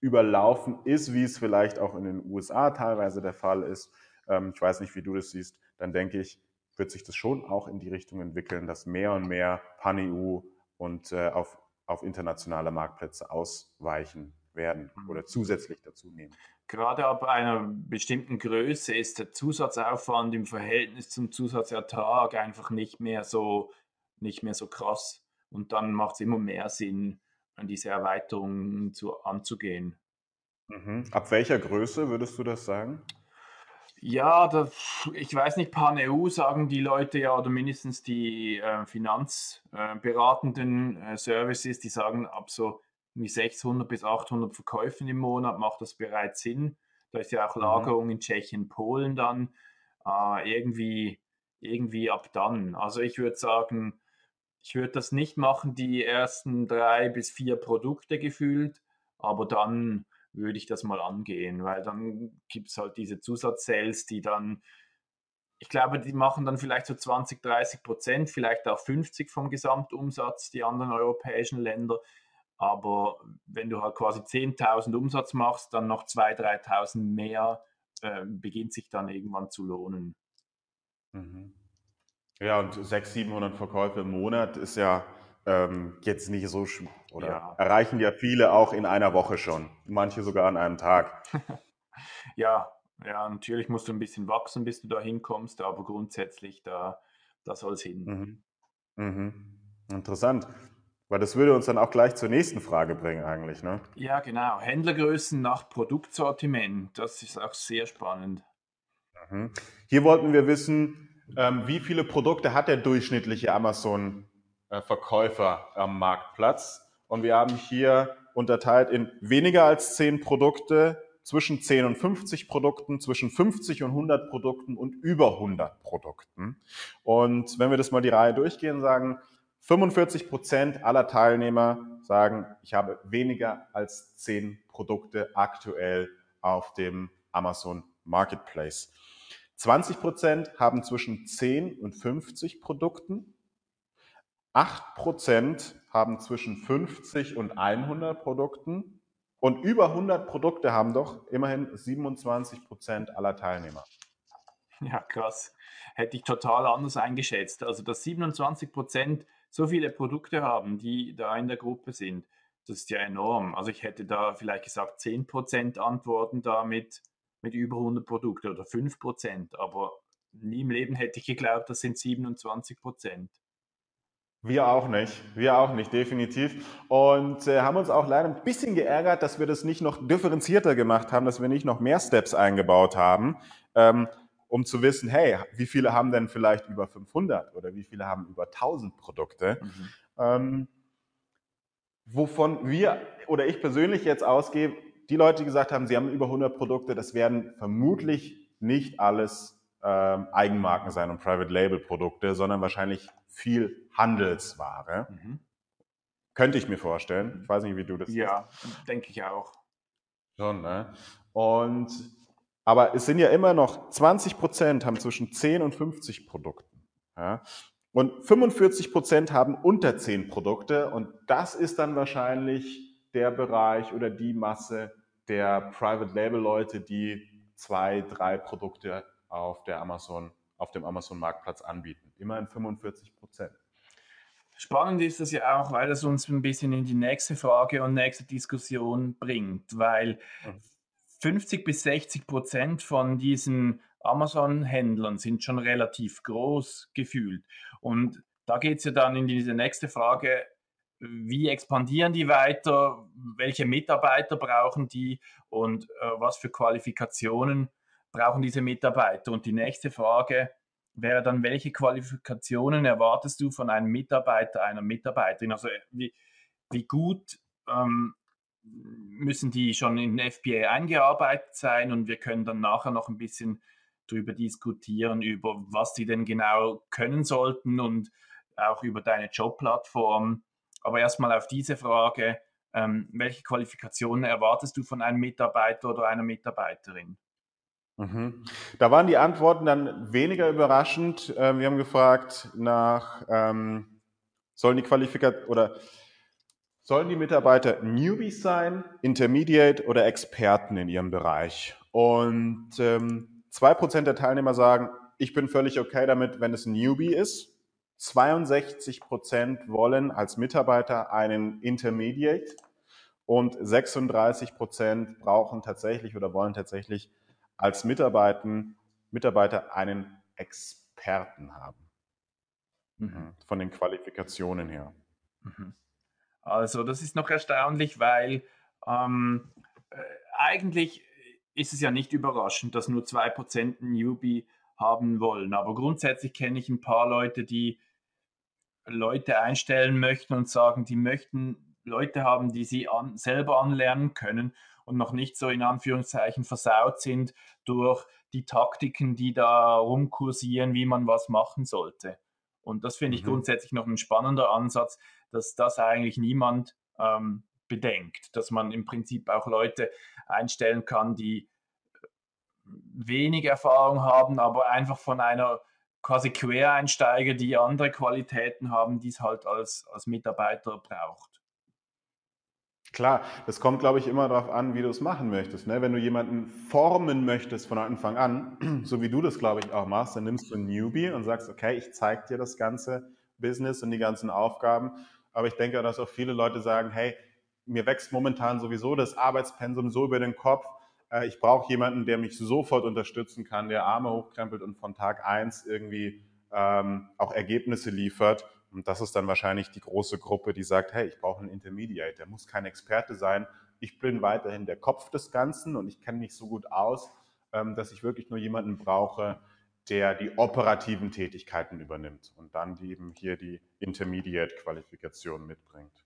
überlaufen ist, wie es vielleicht auch in den USA teilweise der Fall ist. Ähm, ich weiß nicht, wie du das siehst. Dann denke ich, wird sich das schon auch in die Richtung entwickeln, dass mehr und mehr Pan-EU und äh, auf, auf internationale Marktplätze ausweichen werden mhm. oder zusätzlich dazu nehmen. Gerade ab einer bestimmten Größe ist der Zusatzaufwand im Verhältnis zum Zusatzertrag einfach nicht mehr so, nicht mehr so krass. Und dann macht es immer mehr Sinn, diese Erweiterung zu, anzugehen. Mhm. Ab welcher Größe würdest du das sagen? Ja, das, ich weiß nicht, Pan-EU sagen die Leute ja, oder mindestens die äh, finanzberatenden äh, äh, Services, die sagen, ab so 600 bis 800 Verkäufen im Monat macht das bereits Sinn. Da ist ja auch mhm. Lagerung mhm. in Tschechien, Polen dann. Äh, irgendwie, irgendwie ab dann. Also ich würde sagen, ich würde das nicht machen, die ersten drei bis vier Produkte gefühlt, aber dann würde ich das mal angehen, weil dann gibt es halt diese Zusatzsales, die dann, ich glaube, die machen dann vielleicht so 20, 30 Prozent, vielleicht auch 50 vom Gesamtumsatz, die anderen europäischen Länder. Aber wenn du halt quasi 10.000 Umsatz machst, dann noch 2.000, 3.000 mehr, äh, beginnt sich dann irgendwann zu lohnen. Mhm. Ja, und 600, 700 Verkäufe im Monat ist ja ähm, jetzt nicht so oder ja. erreichen ja viele auch in einer Woche schon, manche sogar an einem Tag. ja, ja, natürlich musst du ein bisschen wachsen, bis du da hinkommst, aber grundsätzlich da, da soll es hin. Mhm. Mhm. Interessant. Weil das würde uns dann auch gleich zur nächsten Frage bringen eigentlich, ne? Ja, genau. Händlergrößen nach Produktsortiment. Das ist auch sehr spannend. Mhm. Hier wollten wir wissen, ähm, wie viele Produkte hat der durchschnittliche Amazon äh, am Marktplatz. Und wir haben hier unterteilt in weniger als 10 Produkte, zwischen 10 und 50 Produkten, zwischen 50 und 100 Produkten und über 100 Produkten. Und wenn wir das mal die Reihe durchgehen, sagen 45 Prozent aller Teilnehmer sagen, ich habe weniger als 10 Produkte aktuell auf dem Amazon Marketplace. 20 Prozent haben zwischen 10 und 50 Produkten 8% haben zwischen 50 und 100 Produkten und über 100 Produkte haben doch immerhin 27% aller Teilnehmer. Ja, krass. Hätte ich total anders eingeschätzt. Also, dass 27% so viele Produkte haben, die da in der Gruppe sind, das ist ja enorm. Also, ich hätte da vielleicht gesagt 10% antworten damit mit über 100 Produkten oder 5%, aber nie im Leben hätte ich geglaubt, das sind 27 wir auch nicht, wir auch nicht, definitiv. Und äh, haben uns auch leider ein bisschen geärgert, dass wir das nicht noch differenzierter gemacht haben, dass wir nicht noch mehr Steps eingebaut haben, ähm, um zu wissen, hey, wie viele haben denn vielleicht über 500 oder wie viele haben über 1000 Produkte? Mhm. Ähm, wovon wir oder ich persönlich jetzt ausgehe, die Leute, die gesagt haben, sie haben über 100 Produkte, das werden vermutlich nicht alles ähm, Eigenmarken sein und Private Label Produkte, sondern wahrscheinlich viel Handelsware. Mhm. Könnte ich mir vorstellen. Ich weiß nicht, wie du das Ja, denke ich auch. Schon, ne? Und, aber es sind ja immer noch 20 Prozent haben zwischen 10 und 50 Produkten. Ja? Und 45 Prozent haben unter 10 Produkte. Und das ist dann wahrscheinlich der Bereich oder die Masse der Private Label Leute, die zwei, drei Produkte auf der Amazon, auf dem Amazon Marktplatz anbieten. Immerhin 45 Prozent. Spannend ist das ja auch, weil es uns ein bisschen in die nächste Frage und nächste Diskussion bringt, weil mhm. 50 bis 60 Prozent von diesen Amazon-Händlern sind schon relativ groß gefühlt. Und da geht es ja dann in diese nächste Frage, wie expandieren die weiter, welche Mitarbeiter brauchen die und äh, was für Qualifikationen brauchen diese Mitarbeiter. Und die nächste Frage wäre dann, welche Qualifikationen erwartest du von einem Mitarbeiter, einer Mitarbeiterin? Also wie, wie gut ähm, müssen die schon in FBA eingearbeitet sein und wir können dann nachher noch ein bisschen darüber diskutieren, über was die denn genau können sollten und auch über deine Jobplattform. Aber erstmal auf diese Frage, ähm, welche Qualifikationen erwartest du von einem Mitarbeiter oder einer Mitarbeiterin? Mhm. Da waren die Antworten dann weniger überraschend. Ähm, wir haben gefragt nach, ähm, sollen die Qualifikationen oder sollen die Mitarbeiter Newbies sein, Intermediate oder Experten in ihrem Bereich? Und ähm, zwei ähm, Prozent der Teilnehmer sagen, ich bin völlig okay damit, wenn es ein Newbie ist. 62 Prozent wollen als Mitarbeiter einen Intermediate und 36 Prozent brauchen tatsächlich oder wollen tatsächlich als Mitarbeiter einen Experten haben. Mhm. Von den Qualifikationen her. Mhm. Also das ist noch erstaunlich, weil ähm, äh, eigentlich ist es ja nicht überraschend, dass nur 2% Newbie haben wollen. Aber grundsätzlich kenne ich ein paar Leute, die Leute einstellen möchten und sagen, die möchten Leute haben, die sie an, selber anlernen können und noch nicht so in Anführungszeichen versaut sind durch die Taktiken, die da rumkursieren, wie man was machen sollte. Und das finde ich mhm. grundsätzlich noch ein spannender Ansatz, dass das eigentlich niemand ähm, bedenkt, dass man im Prinzip auch Leute einstellen kann, die wenig Erfahrung haben, aber einfach von einer quasi Quereinsteiger, die andere Qualitäten haben, die es halt als, als Mitarbeiter braucht. Klar, das kommt, glaube ich, immer darauf an, wie du es machen möchtest. Ne? Wenn du jemanden formen möchtest von Anfang an, so wie du das, glaube ich, auch machst, dann nimmst du einen Newbie und sagst, okay, ich zeige dir das ganze Business und die ganzen Aufgaben. Aber ich denke, dass auch viele Leute sagen, hey, mir wächst momentan sowieso das Arbeitspensum so über den Kopf. Äh, ich brauche jemanden, der mich sofort unterstützen kann, der Arme hochkrempelt und von Tag eins irgendwie ähm, auch Ergebnisse liefert. Und das ist dann wahrscheinlich die große Gruppe, die sagt, hey, ich brauche einen Intermediate, der muss kein Experte sein. Ich bin weiterhin der Kopf des Ganzen und ich kenne mich so gut aus, ähm, dass ich wirklich nur jemanden brauche, der die operativen Tätigkeiten übernimmt und dann eben hier die Intermediate-Qualifikation mitbringt.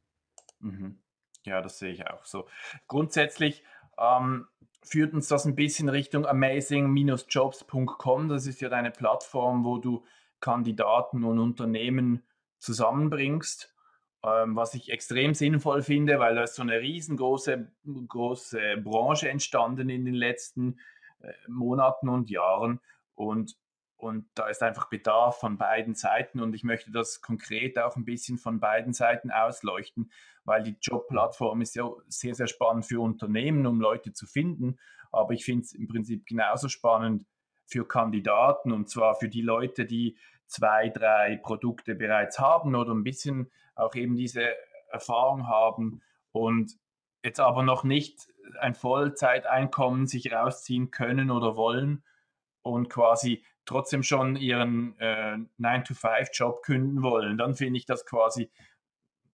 Mhm. Ja, das sehe ich auch so. Grundsätzlich ähm, führt uns das ein bisschen Richtung amazing-jobs.com. Das ist ja deine Plattform, wo du Kandidaten und Unternehmen zusammenbringst, ähm, was ich extrem sinnvoll finde, weil da ist so eine riesengroße große Branche entstanden in den letzten äh, Monaten und Jahren und und da ist einfach Bedarf von beiden Seiten und ich möchte das konkret auch ein bisschen von beiden Seiten ausleuchten, weil die Jobplattform ist ja sehr, sehr spannend für Unternehmen, um Leute zu finden. Aber ich finde es im Prinzip genauso spannend für Kandidaten und zwar für die Leute, die zwei, drei Produkte bereits haben oder ein bisschen auch eben diese Erfahrung haben und jetzt aber noch nicht ein Vollzeiteinkommen sich rausziehen können oder wollen und quasi trotzdem schon ihren äh, 9-to-5-Job künden wollen, dann finde ich das quasi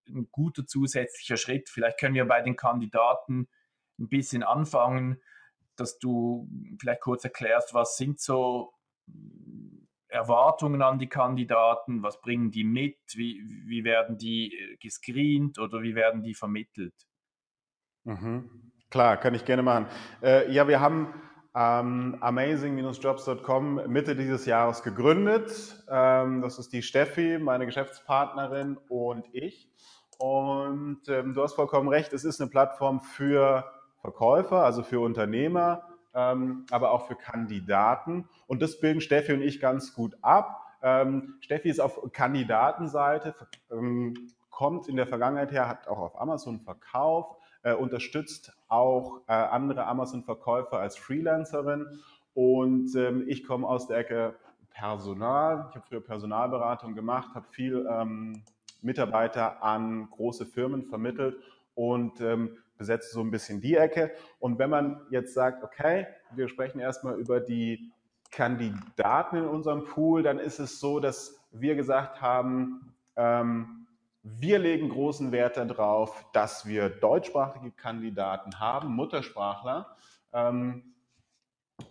ein guter zusätzlicher Schritt. Vielleicht können wir bei den Kandidaten ein bisschen anfangen, dass du vielleicht kurz erklärst, was sind so Erwartungen an die Kandidaten? Was bringen die mit? Wie, wie werden die äh, gescreent oder wie werden die vermittelt? Mhm. Klar, kann ich gerne machen. Äh, ja, wir haben ähm, amazing-jobs.com Mitte dieses Jahres gegründet. Ähm, das ist die Steffi, meine Geschäftspartnerin und ich. Und ähm, du hast vollkommen recht, es ist eine Plattform für Verkäufer, also für Unternehmer, aber auch für Kandidaten. Und das bilden Steffi und ich ganz gut ab. Ähm, Steffi ist auf Kandidatenseite, ähm, kommt in der Vergangenheit her, hat auch auf Amazon verkauft, äh, unterstützt auch äh, andere Amazon-Verkäufer als Freelancerin. Und ähm, ich komme aus der Ecke Personal. Ich habe früher Personalberatung gemacht, habe viel ähm, Mitarbeiter an große Firmen vermittelt und ähm, besetzt so ein bisschen die Ecke. Und wenn man jetzt sagt, okay, wir sprechen erstmal über die Kandidaten in unserem Pool, dann ist es so, dass wir gesagt haben, ähm, wir legen großen Wert darauf, dass wir deutschsprachige Kandidaten haben, Muttersprachler, ähm,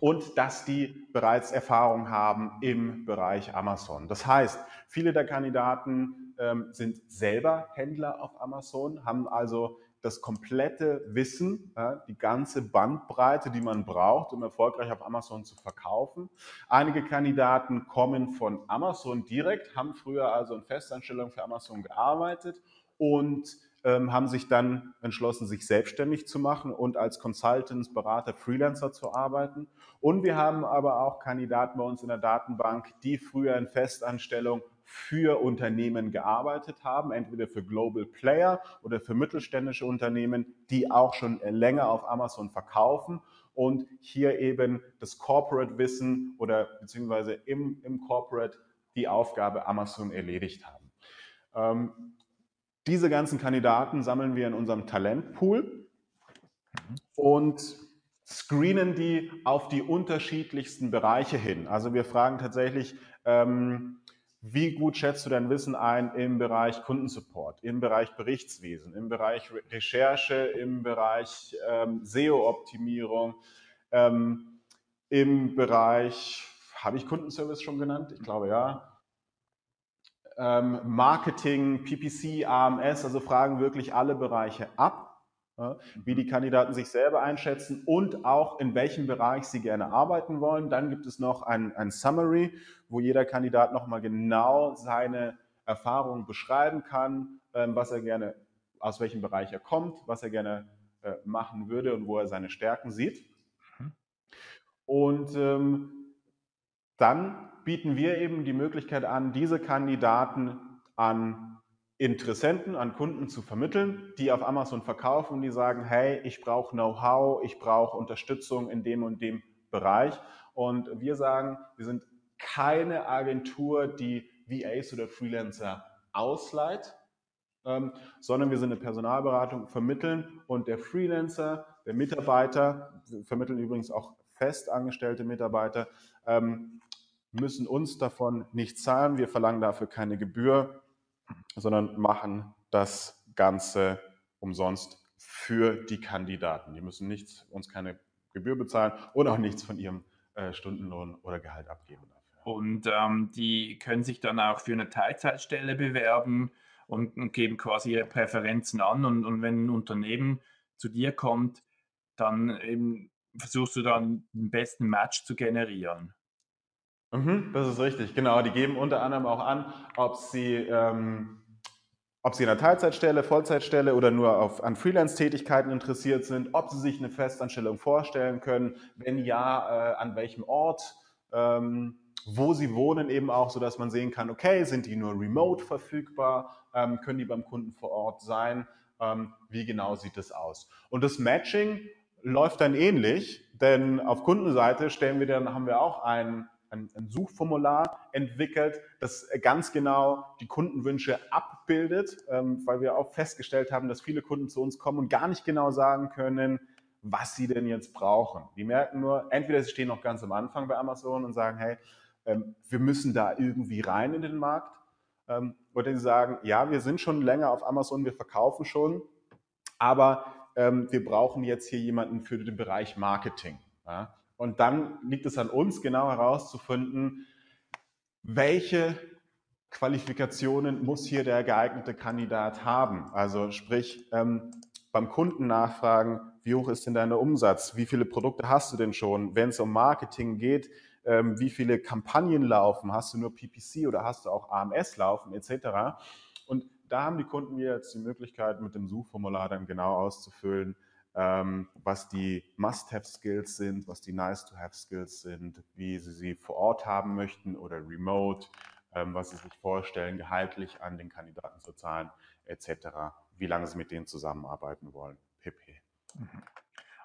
und dass die bereits Erfahrung haben im Bereich Amazon. Das heißt, viele der Kandidaten ähm, sind selber Händler auf Amazon, haben also das komplette Wissen, die ganze Bandbreite, die man braucht, um erfolgreich auf Amazon zu verkaufen. Einige Kandidaten kommen von Amazon direkt, haben früher also in Festanstellung für Amazon gearbeitet und ähm, haben sich dann entschlossen, sich selbstständig zu machen und als Consultants, Berater, Freelancer zu arbeiten. Und wir haben aber auch Kandidaten bei uns in der Datenbank, die früher in Festanstellung für Unternehmen gearbeitet haben, entweder für Global Player oder für mittelständische Unternehmen, die auch schon länger auf Amazon verkaufen und hier eben das Corporate Wissen oder beziehungsweise im, im Corporate die Aufgabe Amazon erledigt haben. Ähm, diese ganzen Kandidaten sammeln wir in unserem Talentpool und screenen die auf die unterschiedlichsten Bereiche hin. Also wir fragen tatsächlich, ähm, wie gut schätzt du dein Wissen ein im Bereich Kundensupport, im Bereich Berichtswesen, im Bereich Re Recherche, im Bereich ähm, SEO-Optimierung, ähm, im Bereich, habe ich Kundenservice schon genannt? Ich glaube ja. Ähm, Marketing, PPC, AMS, also fragen wirklich alle Bereiche ab wie die Kandidaten sich selber einschätzen und auch in welchem Bereich sie gerne arbeiten wollen. Dann gibt es noch ein, ein Summary, wo jeder Kandidat nochmal genau seine Erfahrungen beschreiben kann, ähm, was er gerne, aus welchem Bereich er kommt, was er gerne äh, machen würde und wo er seine Stärken sieht. Mhm. Und ähm, dann bieten wir eben die Möglichkeit an, diese Kandidaten an Interessenten, an Kunden zu vermitteln, die auf Amazon verkaufen und die sagen, hey, ich brauche Know-how, ich brauche Unterstützung in dem und dem Bereich. Und wir sagen, wir sind keine Agentur, die VAs oder Freelancer ausleiht, ähm, sondern wir sind eine Personalberatung, vermitteln und der Freelancer, der Mitarbeiter, wir vermitteln übrigens auch festangestellte Mitarbeiter, ähm, müssen uns davon nicht zahlen. Wir verlangen dafür keine Gebühr sondern machen das Ganze umsonst für die Kandidaten. Die müssen nichts, uns keine Gebühr bezahlen und auch nichts von ihrem äh, Stundenlohn oder Gehalt abgeben. Und ähm, die können sich dann auch für eine Teilzeitstelle bewerben und, und geben quasi ihre Präferenzen an. Und, und wenn ein Unternehmen zu dir kommt, dann versuchst du dann den besten Match zu generieren. Mhm, das ist richtig, genau. Die geben unter anderem auch an, ob sie, ähm, ob sie in einer Teilzeitstelle, Vollzeitstelle oder nur auf, an Freelance-Tätigkeiten interessiert sind, ob sie sich eine Festanstellung vorstellen können, wenn ja, äh, an welchem Ort, ähm, wo sie wohnen eben auch, sodass man sehen kann, okay, sind die nur remote verfügbar, ähm, können die beim Kunden vor Ort sein, ähm, wie genau sieht es aus. Und das Matching läuft dann ähnlich, denn auf Kundenseite stellen wir dann, haben wir auch einen ein, ein Suchformular entwickelt, das ganz genau die Kundenwünsche abbildet, ähm, weil wir auch festgestellt haben, dass viele Kunden zu uns kommen und gar nicht genau sagen können, was sie denn jetzt brauchen. Die merken nur, entweder sie stehen noch ganz am Anfang bei Amazon und sagen, hey, ähm, wir müssen da irgendwie rein in den Markt. Ähm, oder sie sagen, ja, wir sind schon länger auf Amazon, wir verkaufen schon, aber ähm, wir brauchen jetzt hier jemanden für den Bereich Marketing. Ja? Und dann liegt es an uns, genau herauszufinden, welche Qualifikationen muss hier der geeignete Kandidat haben. Also sprich, ähm, beim Kunden nachfragen, wie hoch ist denn dein Umsatz? Wie viele Produkte hast du denn schon? Wenn es um Marketing geht, ähm, wie viele Kampagnen laufen? Hast du nur PPC oder hast du auch AMS laufen etc.? Und da haben die Kunden jetzt die Möglichkeit, mit dem Suchformular dann genau auszufüllen, ähm, was die Must-Have-Skills sind, was die Nice-to-Have-Skills sind, wie sie sie vor Ort haben möchten oder remote, ähm, was sie sich vorstellen, gehaltlich an den Kandidaten zu zahlen, etc., wie lange sie mit denen zusammenarbeiten wollen, pp. Mhm.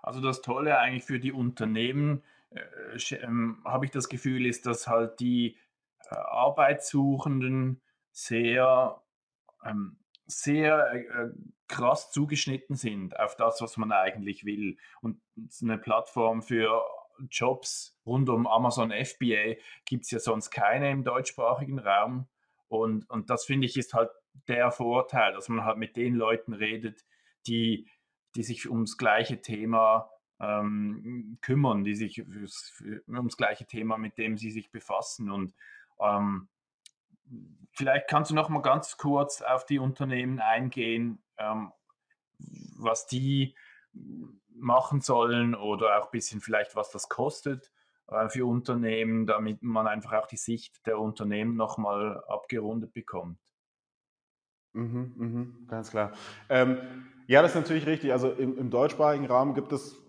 Also das Tolle eigentlich für die Unternehmen, äh, ähm, habe ich das Gefühl, ist, dass halt die äh, Arbeitssuchenden sehr ähm, sehr äh, krass zugeschnitten sind auf das, was man eigentlich will. Und eine Plattform für Jobs rund um Amazon FBA gibt es ja sonst keine im deutschsprachigen Raum. Und, und das finde ich ist halt der Vorteil, dass man halt mit den Leuten redet, die, die sich ums gleiche Thema ähm, kümmern, die sich für, ums gleiche Thema, mit dem sie sich befassen. Und ähm, vielleicht kannst du noch mal ganz kurz auf die Unternehmen eingehen, ähm, was die machen sollen oder auch ein bisschen vielleicht, was das kostet äh, für Unternehmen, damit man einfach auch die Sicht der Unternehmen nochmal abgerundet bekommt. Mhm, mhm, ganz klar. Ähm, ja, das ist natürlich richtig. Also im, im deutschsprachigen Raum gibt es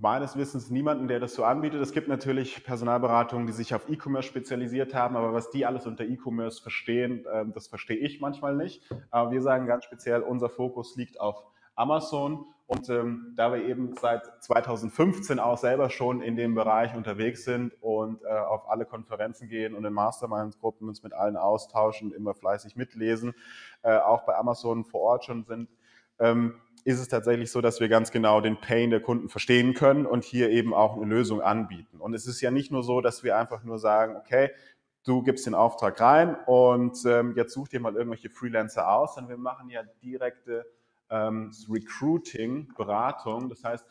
meines Wissens niemanden, der das so anbietet. Es gibt natürlich Personalberatungen, die sich auf E-Commerce spezialisiert haben, aber was die alles unter E-Commerce verstehen, ähm, das verstehe ich manchmal nicht. Aber wir sagen ganz speziell, unser Fokus liegt auf Amazon und ähm, da wir eben seit 2015 auch selber schon in dem Bereich unterwegs sind und äh, auf alle Konferenzen gehen und in Masterminds-Gruppen uns mit allen austauschen, immer fleißig mitlesen, äh, auch bei Amazon vor Ort schon sind, ähm, ist es tatsächlich so, dass wir ganz genau den Pain der Kunden verstehen können und hier eben auch eine Lösung anbieten. Und es ist ja nicht nur so, dass wir einfach nur sagen, okay, du gibst den Auftrag rein und ähm, jetzt such dir mal irgendwelche Freelancer aus, sondern wir machen ja direkte ähm, Recruiting, Beratung. Das heißt,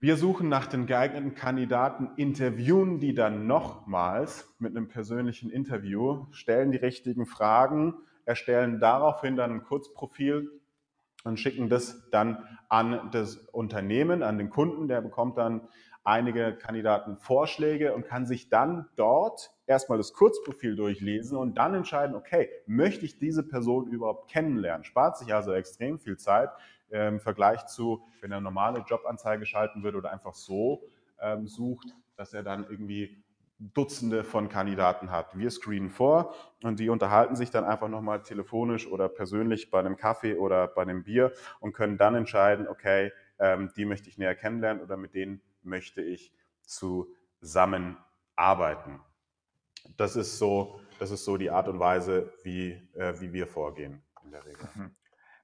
wir suchen nach den geeigneten Kandidaten, interviewen die dann nochmals mit einem persönlichen Interview, stellen die richtigen Fragen, erstellen daraufhin dann ein Kurzprofil und schicken das dann an das Unternehmen, an den Kunden. Der bekommt dann einige Kandidaten Vorschläge und kann sich dann dort erstmal das Kurzprofil durchlesen und dann entscheiden, okay, möchte ich diese Person überhaupt kennenlernen? Spart sich also extrem viel Zeit im Vergleich zu, wenn er normale Jobanzeige schalten würde oder einfach so ähm, sucht, dass er dann irgendwie Dutzende von Kandidaten hat. Wir screenen vor und die unterhalten sich dann einfach nochmal telefonisch oder persönlich bei einem Kaffee oder bei einem Bier und können dann entscheiden, okay, ähm, die möchte ich näher kennenlernen oder mit denen möchte ich zusammenarbeiten. Das ist so, das ist so die Art und Weise, wie, äh, wie wir vorgehen in der Regel. Mhm.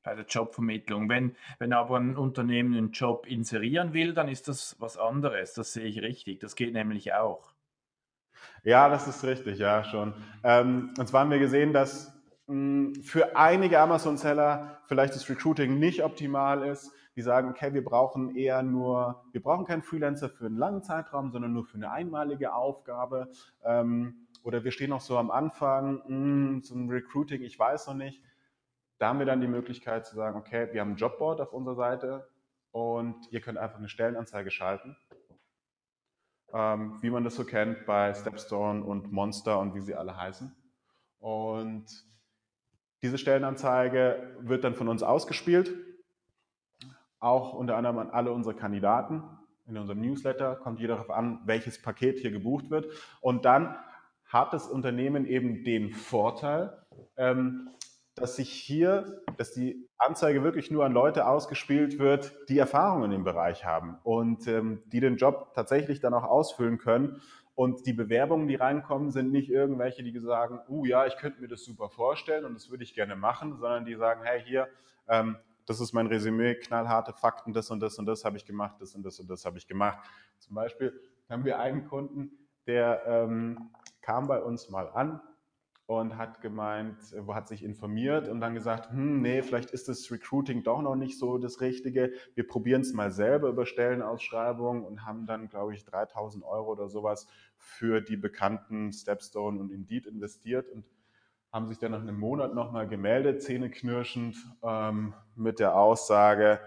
Bei der Jobvermittlung. Wenn, wenn aber ein Unternehmen einen Job inserieren will, dann ist das was anderes. Das sehe ich richtig. Das geht nämlich auch. Ja, das ist richtig, ja, schon. Ähm, und zwar haben wir gesehen, dass mh, hm, für einige Amazon-Seller vielleicht das Recruiting nicht optimal ist die sagen, okay, wir brauchen eher nur, wir brauchen keinen Freelancer für einen langen Zeitraum, sondern nur für eine einmalige Aufgabe. Ähm, oder wir stehen noch so am Anfang, mh, hm, zum Recruiting, ich weiß noch nicht. Da haben wir dann die Möglichkeit zu sagen, okay, wir haben ein Jobboard auf unserer Seite und ihr könnt einfach eine Stellenanzeige schalten. Ähm, wie man das so kennt bei Stepstone und Monster und wie sie alle heißen. Und diese Stellenanzeige wird dann von uns ausgespielt auch unter anderem an alle unsere Kandidaten. In unserem Newsletter kommt jeder darauf an, welches Paket hier gebucht wird. Und dann hat das Unternehmen eben den Vorteil, ähm, dass sich hier, dass die Anzeige wirklich nur an Leute ausgespielt wird, die Erfahrungen im Bereich haben und ähm, die den Job tatsächlich dann auch ausfüllen können. Und die Bewerbungen, die reinkommen, sind nicht irgendwelche, die sagen, uh ja, ich könnte mir das super vorstellen und das würde ich gerne machen, sondern die sagen, hey, hier, ähm, das ist mein Resümee, knallharte Fakten, das und das und das habe ich gemacht, das und das und das habe ich gemacht. Zum Beispiel haben wir einen Kunden, der ähm, kam bei uns mal an und hat gemeint, hat sich informiert und dann gesagt, hm, nee, vielleicht ist das Recruiting doch noch nicht so das Richtige. Wir probieren es mal selber über Stellenausschreibungen und haben dann, glaube ich, 3000 Euro oder sowas für die bekannten Stepstone und Indeed investiert und haben sich dann nach einem Monat nochmal gemeldet, zähneknirschend, ähm, mit der Aussage,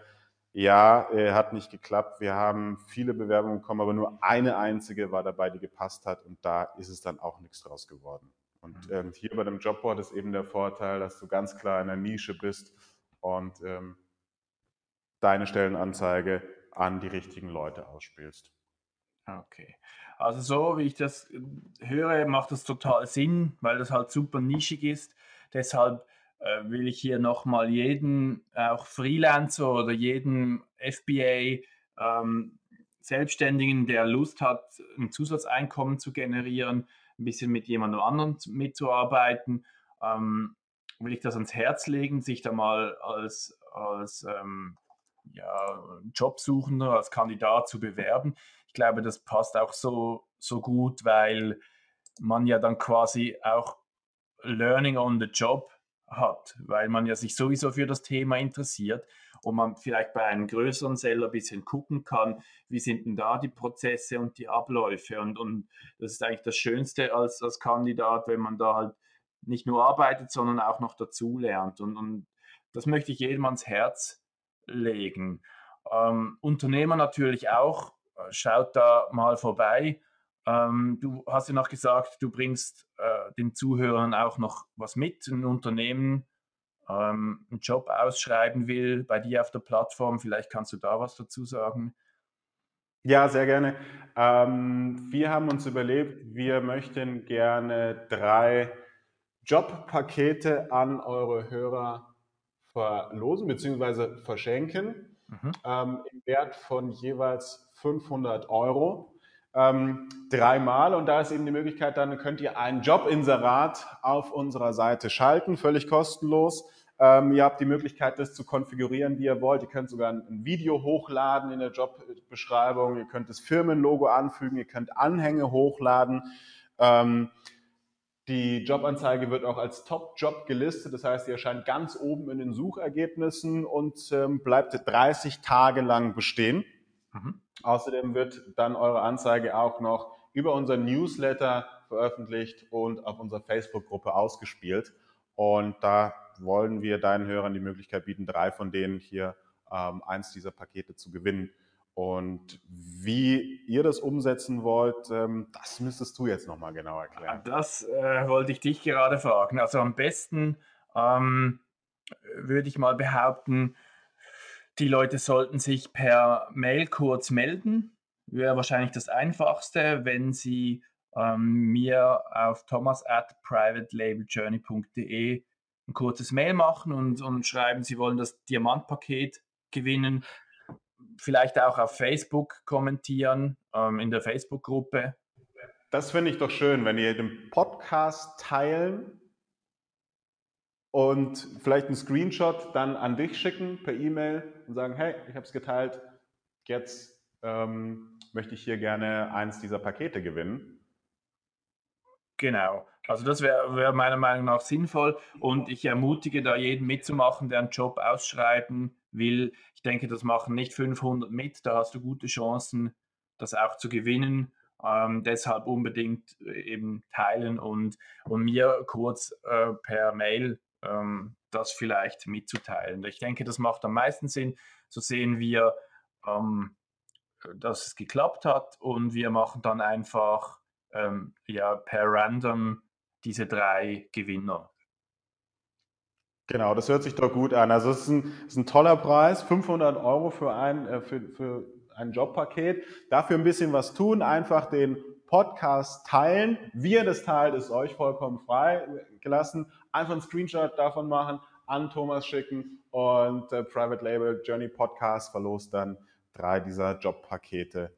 ja, äh, hat nicht geklappt. Wir haben viele Bewerbungen bekommen, aber nur eine einzige war dabei, die gepasst hat und da ist es dann auch nichts draus geworden. Und mhm. ähm, hier bei dem Jobboard ist eben der Vorteil, dass du ganz klar in der Nische bist und ähm, deine Stellenanzeige an die richtigen Leute ausspielst. Okay. Also so wie ich das äh, höre, macht das total Sinn, weil das halt super nischig ist. Deshalb äh, will ich hier nochmal jeden, auch Freelancer oder jeden FBA ähm, Selbstständigen, der Lust hat, ein Zusatzeinkommen zu generieren, ein bisschen mit jemandem anderen mitzuarbeiten, ähm, will ich das ans Herz legen, sich da mal als, als ähm, ja, Jobsuchender, als Kandidat zu bewerben. Ich glaube, das passt auch so, so gut, weil man ja dann quasi auch Learning on the Job hat, weil man ja sich sowieso für das Thema interessiert und man vielleicht bei einem größeren Seller ein bisschen gucken kann, wie sind denn da die Prozesse und die Abläufe und, und das ist eigentlich das Schönste als, als Kandidat, wenn man da halt nicht nur arbeitet, sondern auch noch dazu lernt und, und das möchte ich jedem ans Herz legen. Ähm, Unternehmer natürlich auch, äh, schaut da mal vorbei. Ähm, du hast ja noch gesagt, du bringst äh, den Zuhörern auch noch was mit, ein Unternehmen ähm, einen Job ausschreiben will bei dir auf der Plattform. Vielleicht kannst du da was dazu sagen. Ja, sehr gerne. Ähm, wir haben uns überlegt, wir möchten gerne drei Jobpakete an eure Hörer verlosen bzw. verschenken mhm. ähm, im Wert von jeweils 500 Euro. Ähm, dreimal und da ist eben die Möglichkeit, dann könnt ihr ein Jobinserat auf unserer Seite schalten, völlig kostenlos. Ähm, ihr habt die Möglichkeit, das zu konfigurieren, wie ihr wollt. Ihr könnt sogar ein Video hochladen in der Jobbeschreibung. Ihr könnt das Firmenlogo anfügen. Ihr könnt Anhänge hochladen. Ähm, die Jobanzeige wird auch als Top-Job gelistet, das heißt, sie erscheint ganz oben in den Suchergebnissen und ähm, bleibt 30 Tage lang bestehen. Mhm. Außerdem wird dann eure Anzeige auch noch über unseren Newsletter veröffentlicht und auf unserer Facebook-Gruppe ausgespielt. Und da wollen wir deinen Hörern die Möglichkeit bieten, drei von denen hier ähm, eins dieser Pakete zu gewinnen. Und wie ihr das umsetzen wollt, ähm, das müsstest du jetzt nochmal genau erklären. Das äh, wollte ich dich gerade fragen. Also am besten ähm, würde ich mal behaupten, die Leute sollten sich per Mail kurz melden. Wäre wahrscheinlich das Einfachste, wenn sie ähm, mir auf thomas at privatelabeljourney.de ein kurzes Mail machen und, und schreiben, sie wollen das Diamantpaket gewinnen vielleicht auch auf Facebook kommentieren, ähm, in der Facebook-Gruppe. Das finde ich doch schön, wenn ihr den Podcast teilen und vielleicht einen Screenshot dann an dich schicken per E-Mail und sagen, hey, ich habe es geteilt, jetzt ähm, möchte ich hier gerne eins dieser Pakete gewinnen. Genau. Also das wäre wär meiner Meinung nach sinnvoll und ich ermutige da jeden mitzumachen, der einen Job ausschreiben will. Ich denke, das machen nicht 500 mit, da hast du gute Chancen, das auch zu gewinnen. Ähm, deshalb unbedingt äh, eben teilen und, und mir kurz äh, per Mail ähm, das vielleicht mitzuteilen. Ich denke, das macht am meisten Sinn. So sehen wir, ähm, dass es geklappt hat und wir machen dann einfach ähm, ja, per Random diese drei Gewinner. Genau, das hört sich doch gut an. Also es ist ein, ist ein toller Preis, 500 Euro für ein, äh, für, für ein Jobpaket. Dafür ein bisschen was tun, einfach den Podcast teilen. Wie ihr das teilt, ist euch vollkommen frei gelassen. Einfach einen Screenshot davon machen, an Thomas schicken und äh, Private Label Journey Podcast verlost dann drei dieser Jobpakete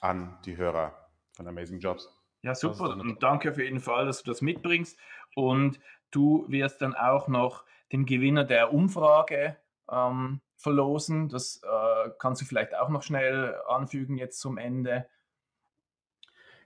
an die Hörer von Amazing Jobs. Ja, super. Und danke auf jeden Fall, dass du das mitbringst. Und du wirst dann auch noch den Gewinner der Umfrage ähm, verlosen. Das äh, kannst du vielleicht auch noch schnell anfügen jetzt zum Ende.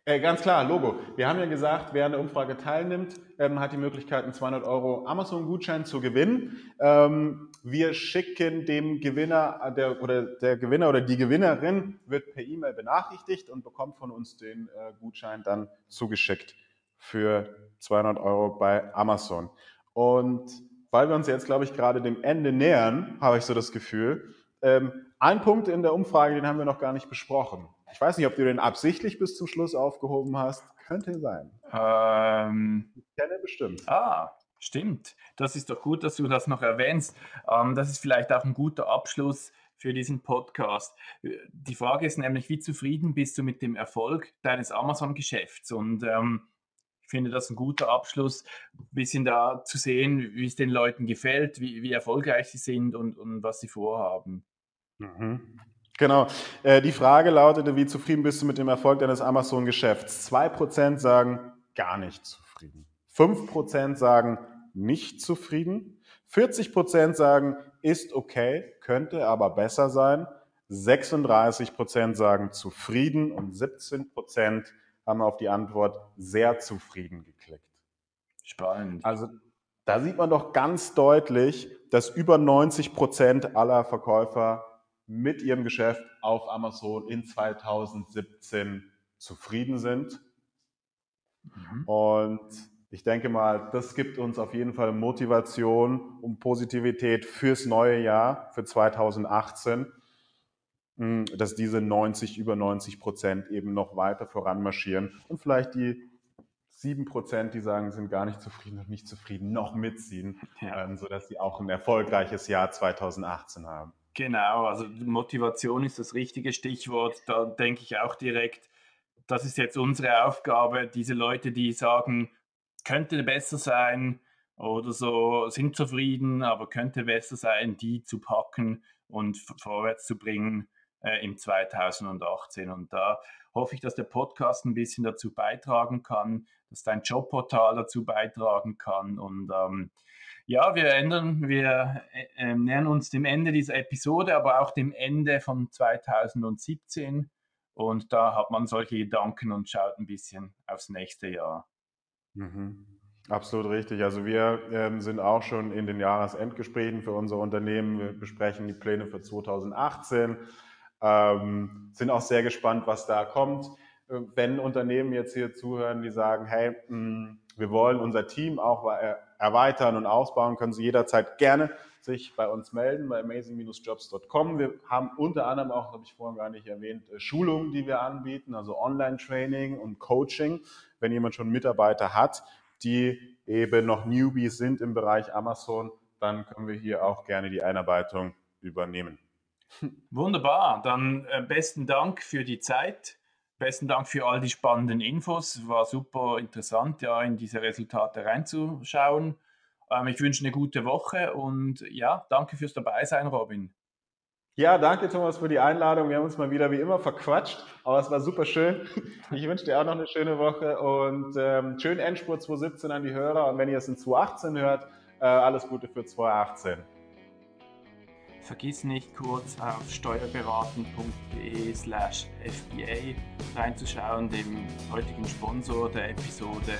Äh, ganz klar, Logo. Wir haben ja gesagt, wer an der Umfrage teilnimmt, ähm, hat die Möglichkeit, einen 200 Euro Amazon-Gutschein zu gewinnen. Ähm, wir schicken dem Gewinner äh, der, oder der Gewinner oder die Gewinnerin wird per E-Mail benachrichtigt und bekommt von uns den äh, Gutschein dann zugeschickt für 200 Euro bei Amazon. Und weil wir uns jetzt, glaube ich, gerade dem Ende nähern, habe ich so das Gefühl, ähm, ein Punkt in der Umfrage, den haben wir noch gar nicht besprochen. Ich weiß nicht, ob du den absichtlich bis zum Schluss aufgehoben hast. Könnte sein. Ähm, ich kenne bestimmt. Ah, stimmt. Das ist doch gut, dass du das noch erwähnst. Ähm, das ist vielleicht auch ein guter Abschluss für diesen Podcast. Die Frage ist nämlich, wie zufrieden bist du mit dem Erfolg deines Amazon-Geschäfts? Und ähm, ich finde das ein guter Abschluss, ein bisschen da zu sehen, wie es den Leuten gefällt, wie, wie erfolgreich sie sind und, und was sie vorhaben. Mhm. Genau. Äh, die Frage lautete, wie zufrieden bist du mit dem Erfolg deines Amazon-Geschäfts? Zwei Prozent sagen gar nicht zufrieden. Fünf Prozent sagen nicht zufrieden. 40 Prozent sagen, ist okay, könnte aber besser sein. 36 Prozent sagen zufrieden und 17 Prozent haben auf die Antwort sehr zufrieden geklickt. Spannend. Also da sieht man doch ganz deutlich, dass über 90 Prozent aller Verkäufer mit ihrem Geschäft auf Amazon in 2017 zufrieden sind. Mhm. Und ich denke mal, das gibt uns auf jeden Fall Motivation und Positivität fürs neue Jahr, für 2018, hm, dass diese 90, über 90 Prozent eben noch weiter voranmarschieren und vielleicht die 7 Prozent, die sagen, sind gar nicht zufrieden und nicht zufrieden, noch mitziehen, ja. ähm, sodass sie auch ein erfolgreiches Jahr 2018 haben. Genau, also Motivation ist das richtige Stichwort. Da denke ich auch direkt, das ist jetzt unsere Aufgabe, diese Leute, die sagen, könnte besser sein oder so, sind zufrieden, aber könnte besser sein, die zu packen und vorwärts zu bringen äh, im 2018. Und da hoffe ich, dass der Podcast ein bisschen dazu beitragen kann, dass dein Jobportal dazu beitragen kann. Und ähm, ja, wir ändern, wir äh, äh, nähern uns dem Ende dieser Episode, aber auch dem Ende von 2017. Und da hat man solche Gedanken und schaut ein bisschen aufs nächste Jahr. Mhm. Absolut richtig. Also wir ähm, sind auch schon in den Jahresendgesprächen für unser Unternehmen. Wir besprechen die Pläne für 2018, ähm, sind auch sehr gespannt, was da kommt. Äh, wenn Unternehmen jetzt hier zuhören, die sagen, hey, mh, hm, wir wollen unser Team auch erweitern und ausbauen, können Sie jederzeit gerne sich bei uns melden, bei amazing-jobs.com. Wir haben unter anderem auch, habe ich vorhin gar nicht erwähnt, äh, Schulungen, die wir anbieten, also Online-Training und Coaching wenn jemand schon Mitarbeiter hat, die eben noch Newbies sind im Bereich Amazon, dann können wir hier auch gerne die Einarbeitung übernehmen. Wunderbar, dann äh, besten Dank für die Zeit. Besten Dank für all die spannenden Infos. War super interessant, ja, in diese Resultate reinzuschauen. Ähm, ich wünsche eine gute Woche und ja, danke fürs Dabeisein, Robin. Ja, danke Thomas für die Einladung. Wir haben uns mal wieder wie immer verquatscht, aber es war super schön. Ich wünsche dir auch noch eine schöne Woche und ähm, schönen Endspurt 2017 an die Hörer. Und wenn ihr es in 2018 hört, äh, alles Gute für 2018. Vergiss nicht kurz auf steuerberaten.de slash FBA reinzuschauen, dem heutigen Sponsor der Episode